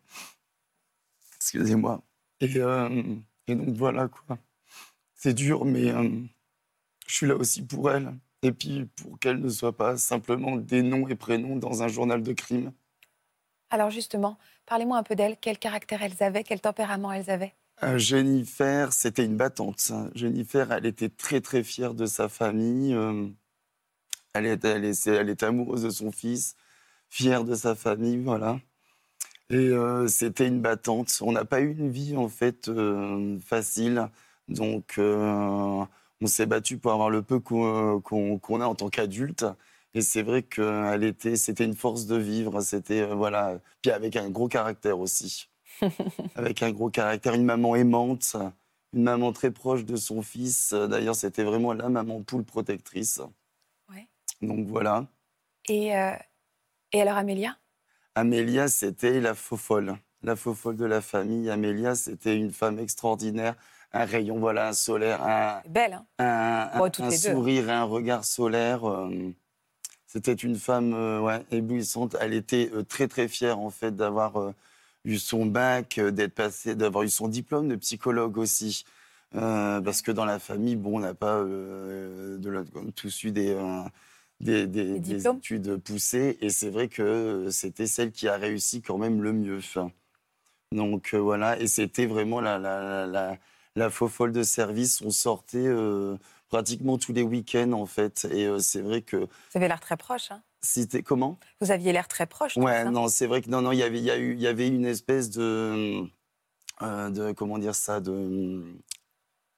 Excusez-moi. Et, euh, et donc voilà quoi. C'est dur, mais je suis là aussi pour elle. Et puis pour qu'elle ne soit pas simplement des noms et prénoms dans un journal de crime. Alors, justement, parlez-moi un peu d'elles. Quel caractère elles avaient Quel tempérament elles avaient? Euh, Jennifer, c'était une battante. Jennifer, elle était très très fière de sa famille. euh, elle, était, elle, est- elle était amoureuse de son fils, fière de sa famille, voilà. Et euh, c'était une battante. On n'a pas eu une vie en fait facile, donc on s'est battu pour avoir le peu qu'on a en tant qu'adulte. Et c'est vrai qu'elle était, c'était une force de vivre. C'était euh, voilà, puis avec un gros caractère aussi avec un gros caractère, une maman aimante, une maman très proche de son fils. D'ailleurs, c'était vraiment la maman poule protectrice. Ouais. Donc voilà. et, euh, et alors, Amélia? Amélia, c'était la faux folle, la faux folle de la famille. Amélia, c'était une femme extraordinaire, un rayon voilà, un solaire, un, Belle, hein? un, un- toutes un deux. sourire et un regard solaire. euh, C'était une femme euh, ouais, éblouissante. Elle était euh, très très fière en fait d'avoir euh, eu son bac, d'être passée, d'avoir eu son diplôme de psychologue aussi. Parce que dans la famille, bon, on n'a pas de l'autre- tous eu des, des, études poussées, et c'est vrai que c'était celle qui a réussi quand même le mieux. Donc voilà, et c'était vraiment la, la, la, la, la faux folle de service. On sortait euh, pratiquement tous les week-ends en fait, et euh, c'est vrai que Vous avez l'air très proche. Hein c'était comment? Vous aviez l'air très proche. Ouais, hein non, c'est vrai que non, non, il y avait, il y a eu, il y avait une espèce de, euh, de comment dire ça, de,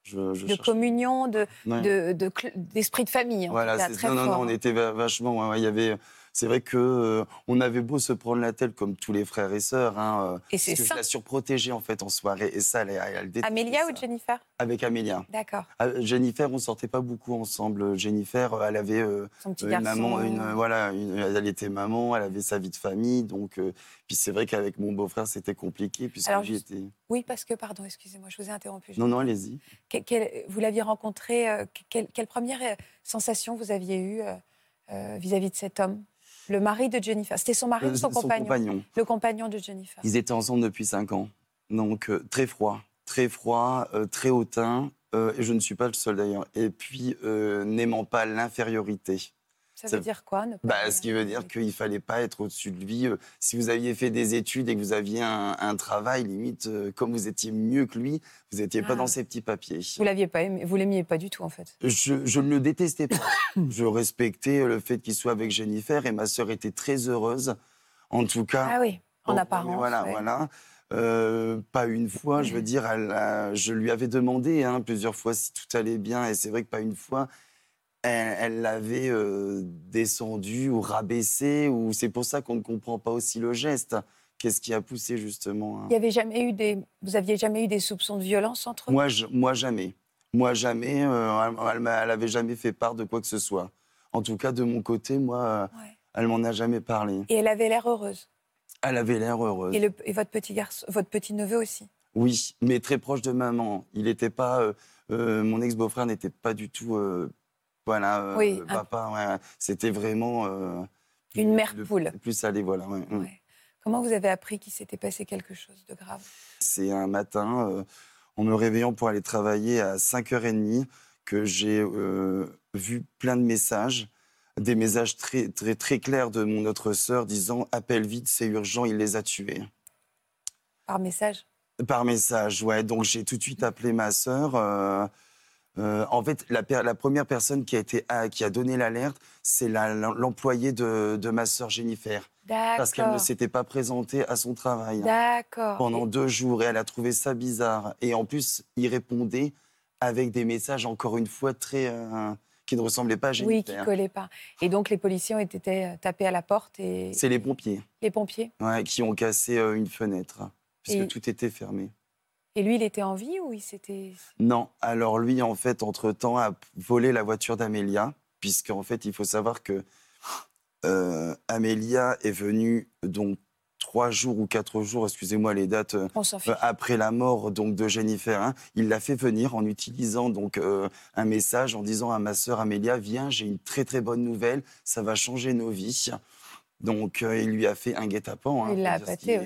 je, je de cherche- communion, de, Ouais. de- de d'esprit de, famille. En Voilà, tout cas, c'est très non, non, fort. non, on était va- vachement. ouais, ouais, il y avait. C'est vrai que euh, on avait beau se prendre la tête comme tous les frères et sœurs, hein, euh, Et c'est parce que je ça. la surprotégeais en fait en soirée, et ça, elle, elle, elle Amélia ça. ou Jennifer? Avec Amélia. D'accord. Ah, Jennifer, on sortait pas beaucoup ensemble. Jennifer, euh, elle avait euh, Son petit une garçon. maman, une, voilà, une- elle était maman, elle avait sa vie de famille, donc euh, puis c'est vrai qu'avec mon beau-frère c'était compliqué puisque était. Oui, parce que, pardon, excusez-moi, je vous ai interrompu. Non, non, allez-y. Vous l'aviez rencontré, que- quelle, quelle première sensation vous aviez eue vis-à-vis de cet homme? Le mari de Jennifer. C'était son mari ou Euh, son, compagnon, compagnon. Le compagnon de Jennifer. Ils étaient ensemble depuis cinq ans. Donc, euh, très froid. Très froid, euh, très hautain. euh, et je ne suis pas le seul d'ailleurs. Et puis, n'aimant pas l'infériorité. Ça ça- veut dire quoi ne pas Bah, ce qui veut dire qu'il ne fallait pas être au-dessus de lui. Si vous aviez fait des études et que vous aviez un, un travail, limite, comme vous étiez mieux que lui, vous n'étiez pas Ah. dans ces petits papiers. Vous l'aviez pas aimé, vous l'aimiez pas du tout en fait. Je, je ne le détestais pas. je respectais le fait qu'il soit avec Jennifer et ma sœur était très heureuse. En tout cas, Ah oui, en Bon, apparence. Voilà, ouais. voilà. Euh, pas une fois, je veux dire, elle a- je lui avais demandé hein, plusieurs fois si tout allait bien, et c'est vrai que pas une fois, elle l'avait euh, descendu ou rabaissé, ou c'est pour ça qu'on ne comprend pas aussi le geste. Qu'est-ce qui a poussé justement hein? Il y avait jamais eu des, vous aviez jamais eu des soupçons de violence entre moi, je- moi jamais. Moi jamais. euh, elle, elle m'a- elle avait jamais fait part de quoi que ce soit. En tout cas, de mon côté, moi, euh, Ouais. elle m'en a jamais parlé. Et elle avait l'air heureuse? Elle avait l'air heureuse. Et, le- et votre petit garçon, votre petit neveu aussi? Oui, mais très proche de maman. Il n'était pas. euh, mon ex-beau-frère n'était pas du tout. Voilà, euh, Oui, papa. ouais. C'était vraiment. euh, Une mère le- poule. Plus allé, voilà. ouais, mm. Ouais. Comment vous avez appris qu'il s'était passé quelque chose de grave? C'est un matin, euh, en me réveillant pour aller travailler à 5h30, que j'ai euh, vu plein de messages. Des messages très, très, très clairs de mon autre sœur disant Appelle vite, c'est urgent, il les a tués. Par message? Par message, ouais. Donc j'ai tout de suite appelé ma sœur. euh, euh, en fait, la, première personne qui a, été, ah, qui a donné l'alerte, c'est l'employé de, de ma sœur Jennifer. Parce qu'elle ne s'était pas présentée à son travail pendant deux jours et elle a trouvé ça bizarre. Et en plus, il répondait avec des messages, encore une fois, très. euh, qui ne ressemblaient pas à Oui, qui Jennifer. collait pas. Et donc les policiers ont été euh, tapés à la porte et C'est les pompiers les pompiers. ouais, qui ont cassé une fenêtre, puisque Et- tout était fermé. Et lui, il était en vie ou il s'était Non, alors lui, en fait, entre-temps, a volé la voiture d'Amélia, puisqu'en fait, il faut savoir que euh, Amélia est venue donc trois jours ou quatre jours, excusez-moi les dates, euh, après la mort donc de Jennifer. hein. il l'a fait venir en utilisant donc euh, un message en disant à ma sœur Amélia, viens, j'ai une très très bonne nouvelle, ça va changer nos vies. Donc euh, il lui a fait un guet-apens. hein, il l'a appâté.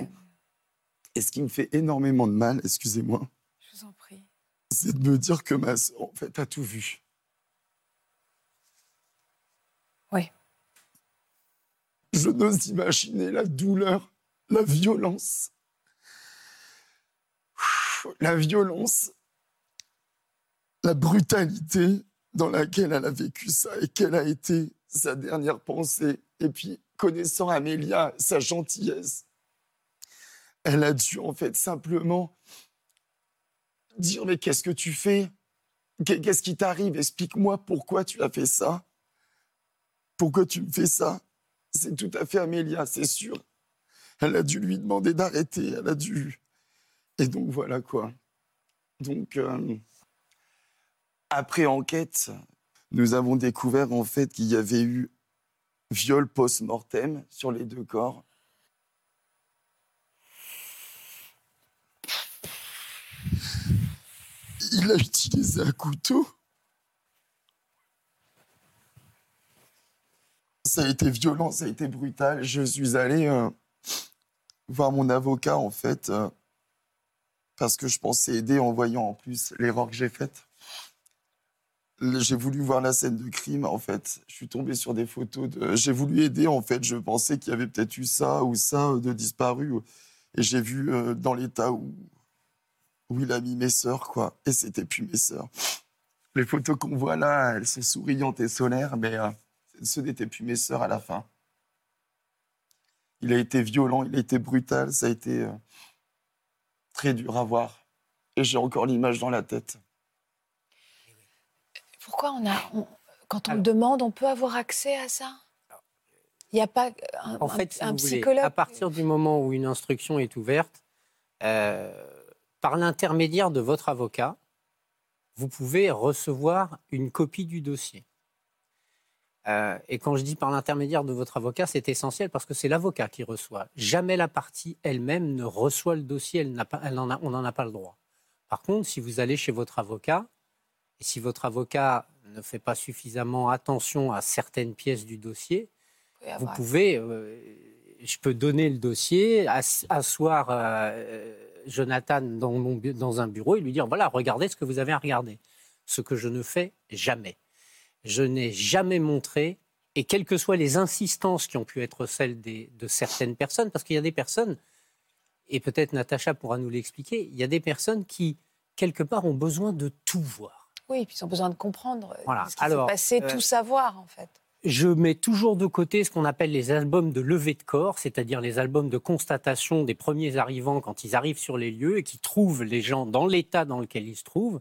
Et ce qui me fait énormément de mal, excusez-moi, Je vous en prie. c'est de me dire que ma sœur, en fait, a tout vu. Oui. Je n'ose imaginer la douleur, la violence. La violence, la brutalité dans laquelle elle a vécu ça et quelle a été sa dernière pensée. Et puis, connaissant Amélia, sa gentillesse, elle a dû en fait simplement dire mais qu'est-ce que tu fais? Qu'est- Qu'est-ce qui t'arrive? Explique-moi pourquoi tu as fait ça. Pourquoi tu me fais ça? C'est tout à fait Amélia, c'est sûr. Elle a dû lui demander d'arrêter, elle a dû. Et donc voilà quoi. Donc euh, après enquête, nous avons découvert en fait qu'il y avait eu viol post-mortem sur les deux corps. Il a utilisé un couteau. Ça a été violent, ça a été brutal. Je suis allé euh, voir mon avocat, en fait, euh, parce que je pensais aider en voyant en plus l'erreur que j'ai faite. J'ai voulu voir la scène de crime, en fait. Je suis tombé sur des photos de... J'ai voulu aider, en fait. Je pensais qu'il y avait peut-être eu ça ou ça de disparu. Et j'ai vu euh, dans l'état où, où il a mis mes sœurs, quoi. Et c'était plus mes sœurs. Les photos qu'on voit là, elles sont souriantes et solaires, mais euh, ce n'étaient plus mes sœurs à la fin. Il a été violent, il a été brutal, ça a été euh, très dur à voir. Et j'ai encore l'image dans la tête. Pourquoi on a, on- quand on Alors- demande, on peut avoir accès à ça? Il n'y a pas un, En un- fait, si un voulez, psychologue à partir du moment où une instruction est ouverte, euh, par l'intermédiaire de votre avocat, vous pouvez recevoir une copie du dossier. Euh, et quand je dis par l'intermédiaire de votre avocat, c'est essentiel parce que c'est l'avocat qui reçoit. Jamais la partie elle-même ne reçoit le dossier, elle n'a pas, elle en a- on n'en a pas le droit. Par contre, si vous allez chez votre avocat, et si votre avocat ne fait pas suffisamment attention à certaines pièces du dossier, vous pouvez, euh, je peux donner le dossier, ass- asseoir euh, Jonathan dans, mon bu- dans un bureau et lui dire voilà, regardez ce que vous avez à regarder. Ce que je ne fais jamais. Je n'ai jamais montré, et quelles que soient les insistances qui ont pu être celles des- de certaines personnes, parce qu'il y a des personnes, et peut-être Natacha pourra nous l'expliquer, il y a des personnes qui, quelque part, ont besoin de tout voir. Oui, puis ils ont besoin de comprendre euh, Voilà. ce qui s'est passé, euh, tout savoir en fait. Je mets toujours de côté ce qu'on appelle les albums de levée de corps, c'est-à-dire les albums de constatation des premiers arrivants quand ils arrivent sur les lieux et qui trouvent les gens dans l'état dans lequel ils se trouvent.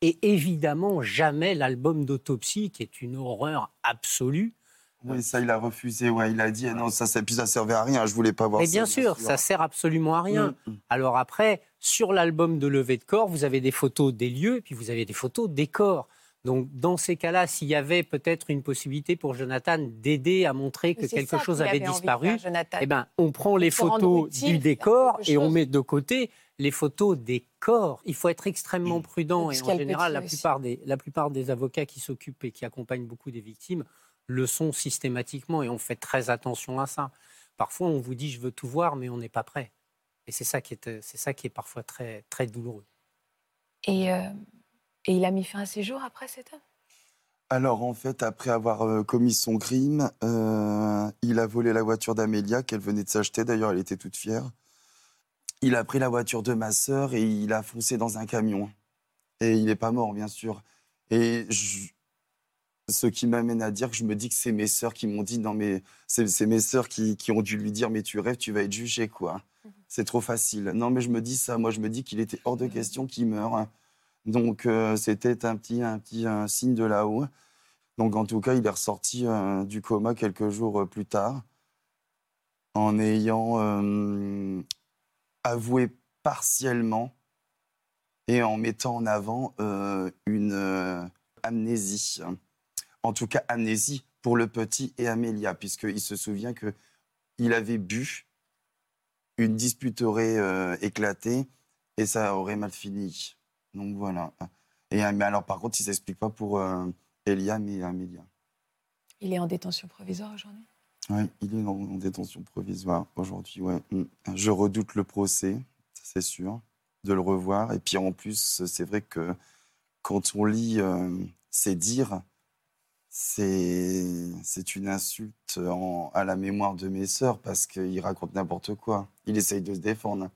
Et évidemment, jamais l'album d'autopsie, qui est une horreur absolue. Oui, ça, il a refusé. Ouais, il a dit, eh non, ça, ça, puis ça servait à rien. Je voulais pas voir Mais ça. bien sûr, ça sert absolument à rien. Mm, mm. Alors après, sur l'album de levée de corps, vous avez des photos des lieux puis vous avez des photos des corps. Donc dans ces cas-là, s'il y avait peut-être une possibilité pour Jonathan d'aider à montrer que quelque ça chose avait disparu, faire, eh ben, on prend les photos utile, du décor et on met de côté les photos des corps. Il faut être extrêmement prudent Et et en général, la plupart, des, la plupart des avocats qui s'occupent et qui accompagnent beaucoup des victimes le sont systématiquement et on fait très attention à ça. Parfois, on vous dit je veux tout voir, mais on n'est pas prêt. Et c'est ça qui est, c'est ça qui est parfois très, très douloureux. Et, euh, et il a mis fin à ses jours après cet homme? Alors, en fait, après avoir euh, commis son crime, euh, il a volé la voiture d'Amélia qu'elle venait de s'acheter. D'ailleurs, elle était toute fière. Il a pris la voiture de ma sœur et il a foncé dans un camion. Et il n'est pas mort, bien sûr. Et je- ce qui m'amène à dire que je me dis que c'est mes sœurs qui m'ont dit non mais c'est mes sœurs qui, qui ont dû lui dire mais tu rêves, tu vas être jugé quoi. C'est trop facile. Non mais je me dis ça, moi je me dis qu'il était hors de question qu'il meure. Donc euh, c'était un petit un petit signe de là-haut. Donc en tout cas il est ressorti euh, du coma quelques jours euh, plus tard en ayant avoué partiellement et en mettant en avant une amnésie. En tout cas, amnésie pour le petit et Amélia, puisqu'il se souvient que il avait bu, une dispute aurait éclaté et ça aurait mal fini. Donc voilà. Et, mais alors, par contre, il ne s'explique pas pour euh, Eliam et Amélia. Il est en détention provisoire aujourd'hui? Oui, il est en, en détention provisoire aujourd'hui. Ouais. Mm. Je redoute le procès, c'est sûr, de le revoir. Et puis en plus, c'est vrai que quand on lit euh, ses dires, c'est c'est une insulte en- à la mémoire de mes sœurs parce qu'il raconte n'importe quoi. Il essaye de se défendre.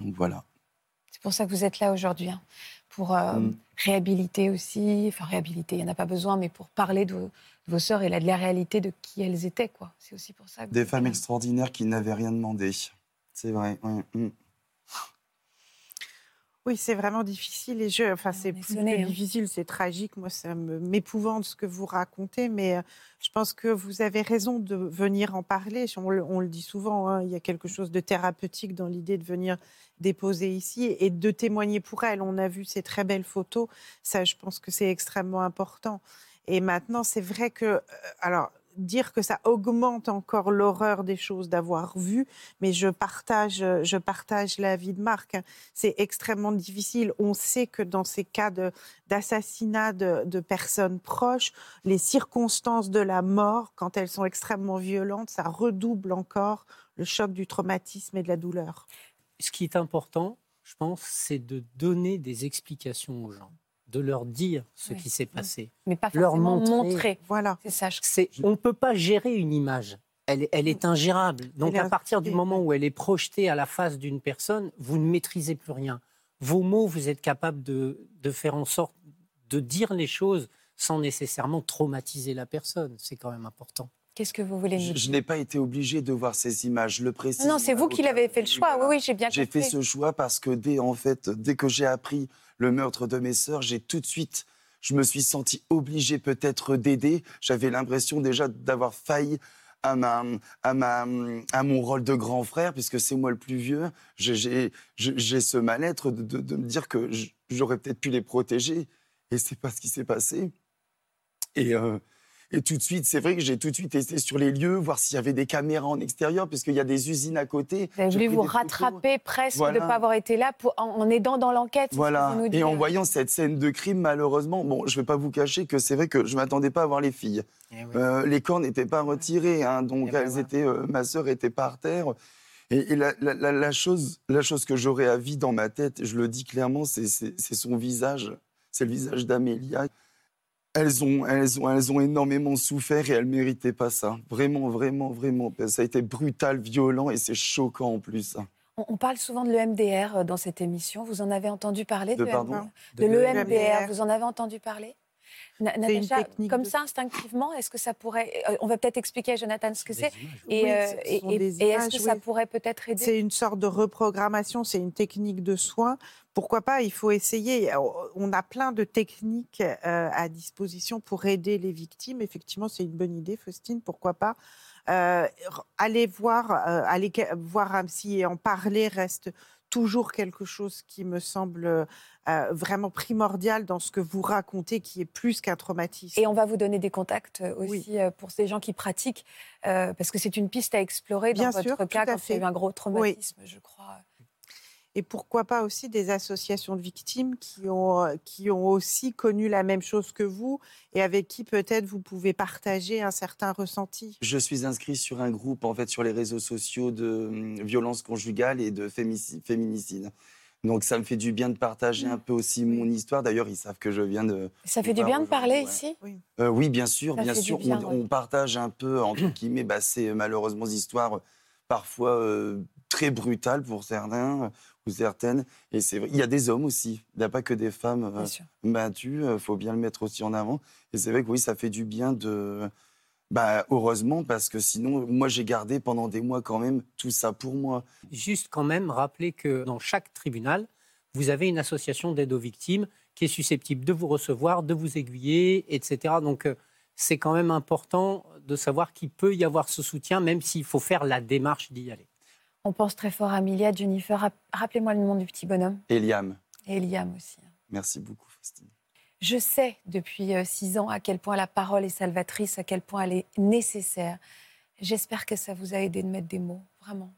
Donc voilà. C'est pour ça que vous êtes là aujourd'hui, hein, pour euh, Mm. réhabiliter aussi, enfin réhabiliter, il n'y en a pas besoin, mais pour parler de, vos- de vos sœurs et la, de la réalité de qui elles étaient. quoi. C'est aussi pour ça que Des vous êtes femmes extraordinaires qui n'avaient rien demandé. C'est vrai. mm. Oui, c'est vraiment difficile et je, enfin, On c'est plus que hein. difficile, c'est tragique. Moi, ça m'épouvante ce que vous racontez, mais euh, je pense que vous avez raison de venir en parler. On le, on le dit souvent, hein, il y a quelque chose de thérapeutique dans l'idée de venir déposer ici et de témoigner pour elle. On a vu ces très belles photos. Ça, je pense que c'est extrêmement important. Et maintenant, c'est vrai que, euh, alors, dire que ça augmente encore l'horreur des choses d'avoir vu, mais je partage, euh, je partage l'avis de Marc. hein. C'est extrêmement difficile. On sait que dans ces cas d'assassinat de, de personnes proches, les circonstances de la mort, quand elles sont extrêmement violentes, ça redouble encore le choc du traumatisme et de la douleur. Ce qui est important, je pense, c'est de donner des explications aux gens, de leur dire ce Oui. qui s'est Mm. passé. Mais pas leur montrer. montrer. Voilà. C'est ça. je- C'est, on ne peut pas gérer une image. Elle, est- elle est ingérable. Donc, est à partir du moment où elle est projetée à la face d'une personne, vous ne maîtrisez plus rien. Vos mots, vous êtes capable de, de faire en sorte de dire les choses sans nécessairement traumatiser la personne. C'est quand même important. Qu'est-ce que vous voulez nous dire je n'ai pas été obligé de voir ces images. Je le précise. Non, c'est vous qui l'avez fait le choix. Oui, oui, j'ai bien J'ai compris. fait ce choix parce que dès, en fait, dès que j'ai appris le meurtre de mes sœurs, j'ai tout de suite, je me suis senti obligé peut-être d'aider. J'avais l'impression déjà d'avoir failli à, ma, à, ma, à mon rôle de grand frère, puisque c'est moi le plus vieux. J'ai- J'ai j'ai- j'ai ce mal-être de, de- de me dire que j'aurais peut-être pu les protéger. Et c'est pas ce qui s'est passé. Et, euh, Et tout de suite, c'est vrai que j'ai tout de suite été sur les lieux, voir s'il y avait des caméras en extérieur, puisqu'il y a des usines à côté. Vous avez voulu vous photos. rattraper presque de ne pas avoir été là pour, en, en aidant dans l'enquête. c'est ce que Voilà. vous nous Et en voyant cette scène de crime, malheureusement, bon, je vais pas vous cacher que c'est vrai que je m'attendais pas à voir les filles. Eh oui. Euh, les corps n'étaient pas retirés, hein, donc Eh ben elles étaient, euh, ma sœur était par terre. Et, et la, la- la- la chose, la chose que j'aurais à vie dans ma tête, je le dis clairement, c'est son visage, c'est le visage d'Amélia. Elles ont, elles, ont, elles ont énormément souffert et elles méritaient pas ça. Vraiment, vraiment, vraiment. Ça a été brutal, violent et c'est choquant en plus. On, parle souvent de l'EMDR euh, dans cette émission. Vous en avez entendu parler De de, pardon de De l'EMDR. Vous en avez entendu parler? Natacha, technique comme de- ça, instinctivement, est-ce que ça pourrait... euh, On va peut-être expliquer à Jonathan ce que c'est. Et, Oui, euh, ce et- est-ce que ça pourrait peut-être aider? C'est une sorte de reprogrammation, c'est une technique de soin. Pourquoi pas Il faut essayer. On a plein de techniques euh, à disposition pour aider les victimes. Effectivement, c'est une bonne idée, Faustine. Pourquoi pas Euh, Aller voir, euh, aller voir un psy et en parler reste toujours quelque chose qui me semble euh, vraiment primordial dans ce que vous racontez, qui est plus qu'un traumatisme. Et on va vous donner des contacts euh, aussi Oui. euh, pour ces gens qui pratiquent, euh, parce que c'est une piste à explorer dans Bien votre sûr, cas quand il y a eu un gros traumatisme, je crois. Et pourquoi pas aussi des associations de victimes qui ont, euh, qui ont aussi connu la même chose que vous et avec qui peut-être vous pouvez partager un certain ressenti? Je suis inscrit sur un groupe, en fait, sur les réseaux sociaux de hum, violence conjugale et de féminicide. Donc, ça me fait du bien de partager un peu aussi mon histoire. D'ailleurs, ils savent que je viens de. Ça fait du bien de parler ouais. ici? Euh, oui, bien sûr, Ça bien sûr. bien, on, ouais. on partage un peu, entre guillemets, bah, c'est malheureusement des histoires parfois euh, très brutales pour certains certaines. Et c'est vrai, il y a des hommes aussi. Il n'y a pas que des femmes euh, battues. Il faut bien le mettre aussi en avant. Et c'est vrai que oui, ça fait du bien de. Bah, heureusement, parce que sinon, moi, j'ai gardé pendant des mois quand même tout ça pour moi. Juste quand même rappeler que dans chaque tribunal, vous avez une association d'aide aux victimes qui est susceptible de vous recevoir, de vous aiguiller, etc. Donc euh, c'est quand même important de savoir qu'il peut y avoir ce soutien, même s'il faut faire la démarche d'y aller. On pense très fort à Amelia, Jennifer. Rap- Rappelez-moi le nom du petit bonhomme. Eliam, Et Eliam aussi. merci beaucoup, Faustine. Je sais depuis euh, six ans à quel point la parole est salvatrice, à quel point elle est nécessaire. J'espère que ça vous a aidé de mettre des mots, vraiment.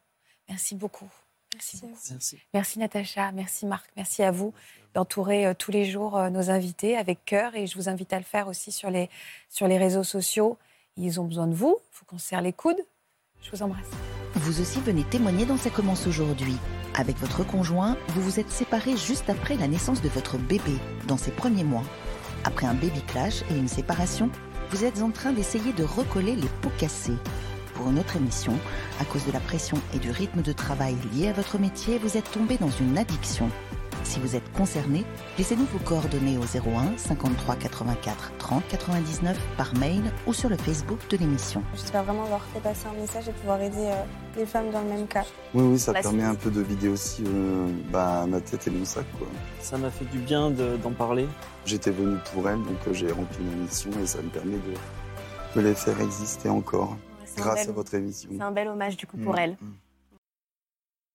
Merci beaucoup. Merci, beaucoup. Merci. Merci Natacha, merci Marc, merci à vous d'entourer euh, tous les jours euh, nos invités avec cœur et je vous invite à le faire aussi sur les, sur les réseaux sociaux. Ils ont besoin de vous, il faut qu'on se serre les coudes. Je vous embrasse. Vous aussi venez témoigner dans Ça commence aujourd'hui. Avec votre conjoint, vous vous êtes séparés juste après la naissance de votre bébé, dans ses premiers mois. Après un baby clash et une séparation, vous êtes en train d'essayer de recoller les pots cassés. Pour une autre émission, à cause de la pression et du rythme de travail lié à votre métier, vous êtes tombé dans une addiction. Si vous êtes concerné, laissez-nous vos coordonnées au 01 53 84 30 99 par mail ou sur le Facebook de l'émission. J'espère vraiment avoir fait passer un message et pouvoir aider euh, les femmes dans le même cas. Oui, oui, ça La permet suite. un peu de vider aussi euh, bah, ma tête et mon sac. Quoi. Ça m'a fait du bien de- d'en parler. J'étais venu pour elle, donc euh, j'ai rempli ma mission et ça me permet de, de les faire exister encore grâce bel- à votre émission. C'est un bel hommage du coup pour Mm. elle. Mm.